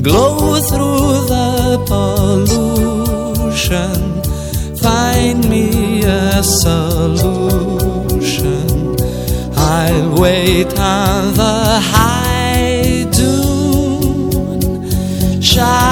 Glow through the pollution. Find me a solution. I'll wait on the high dune. Shine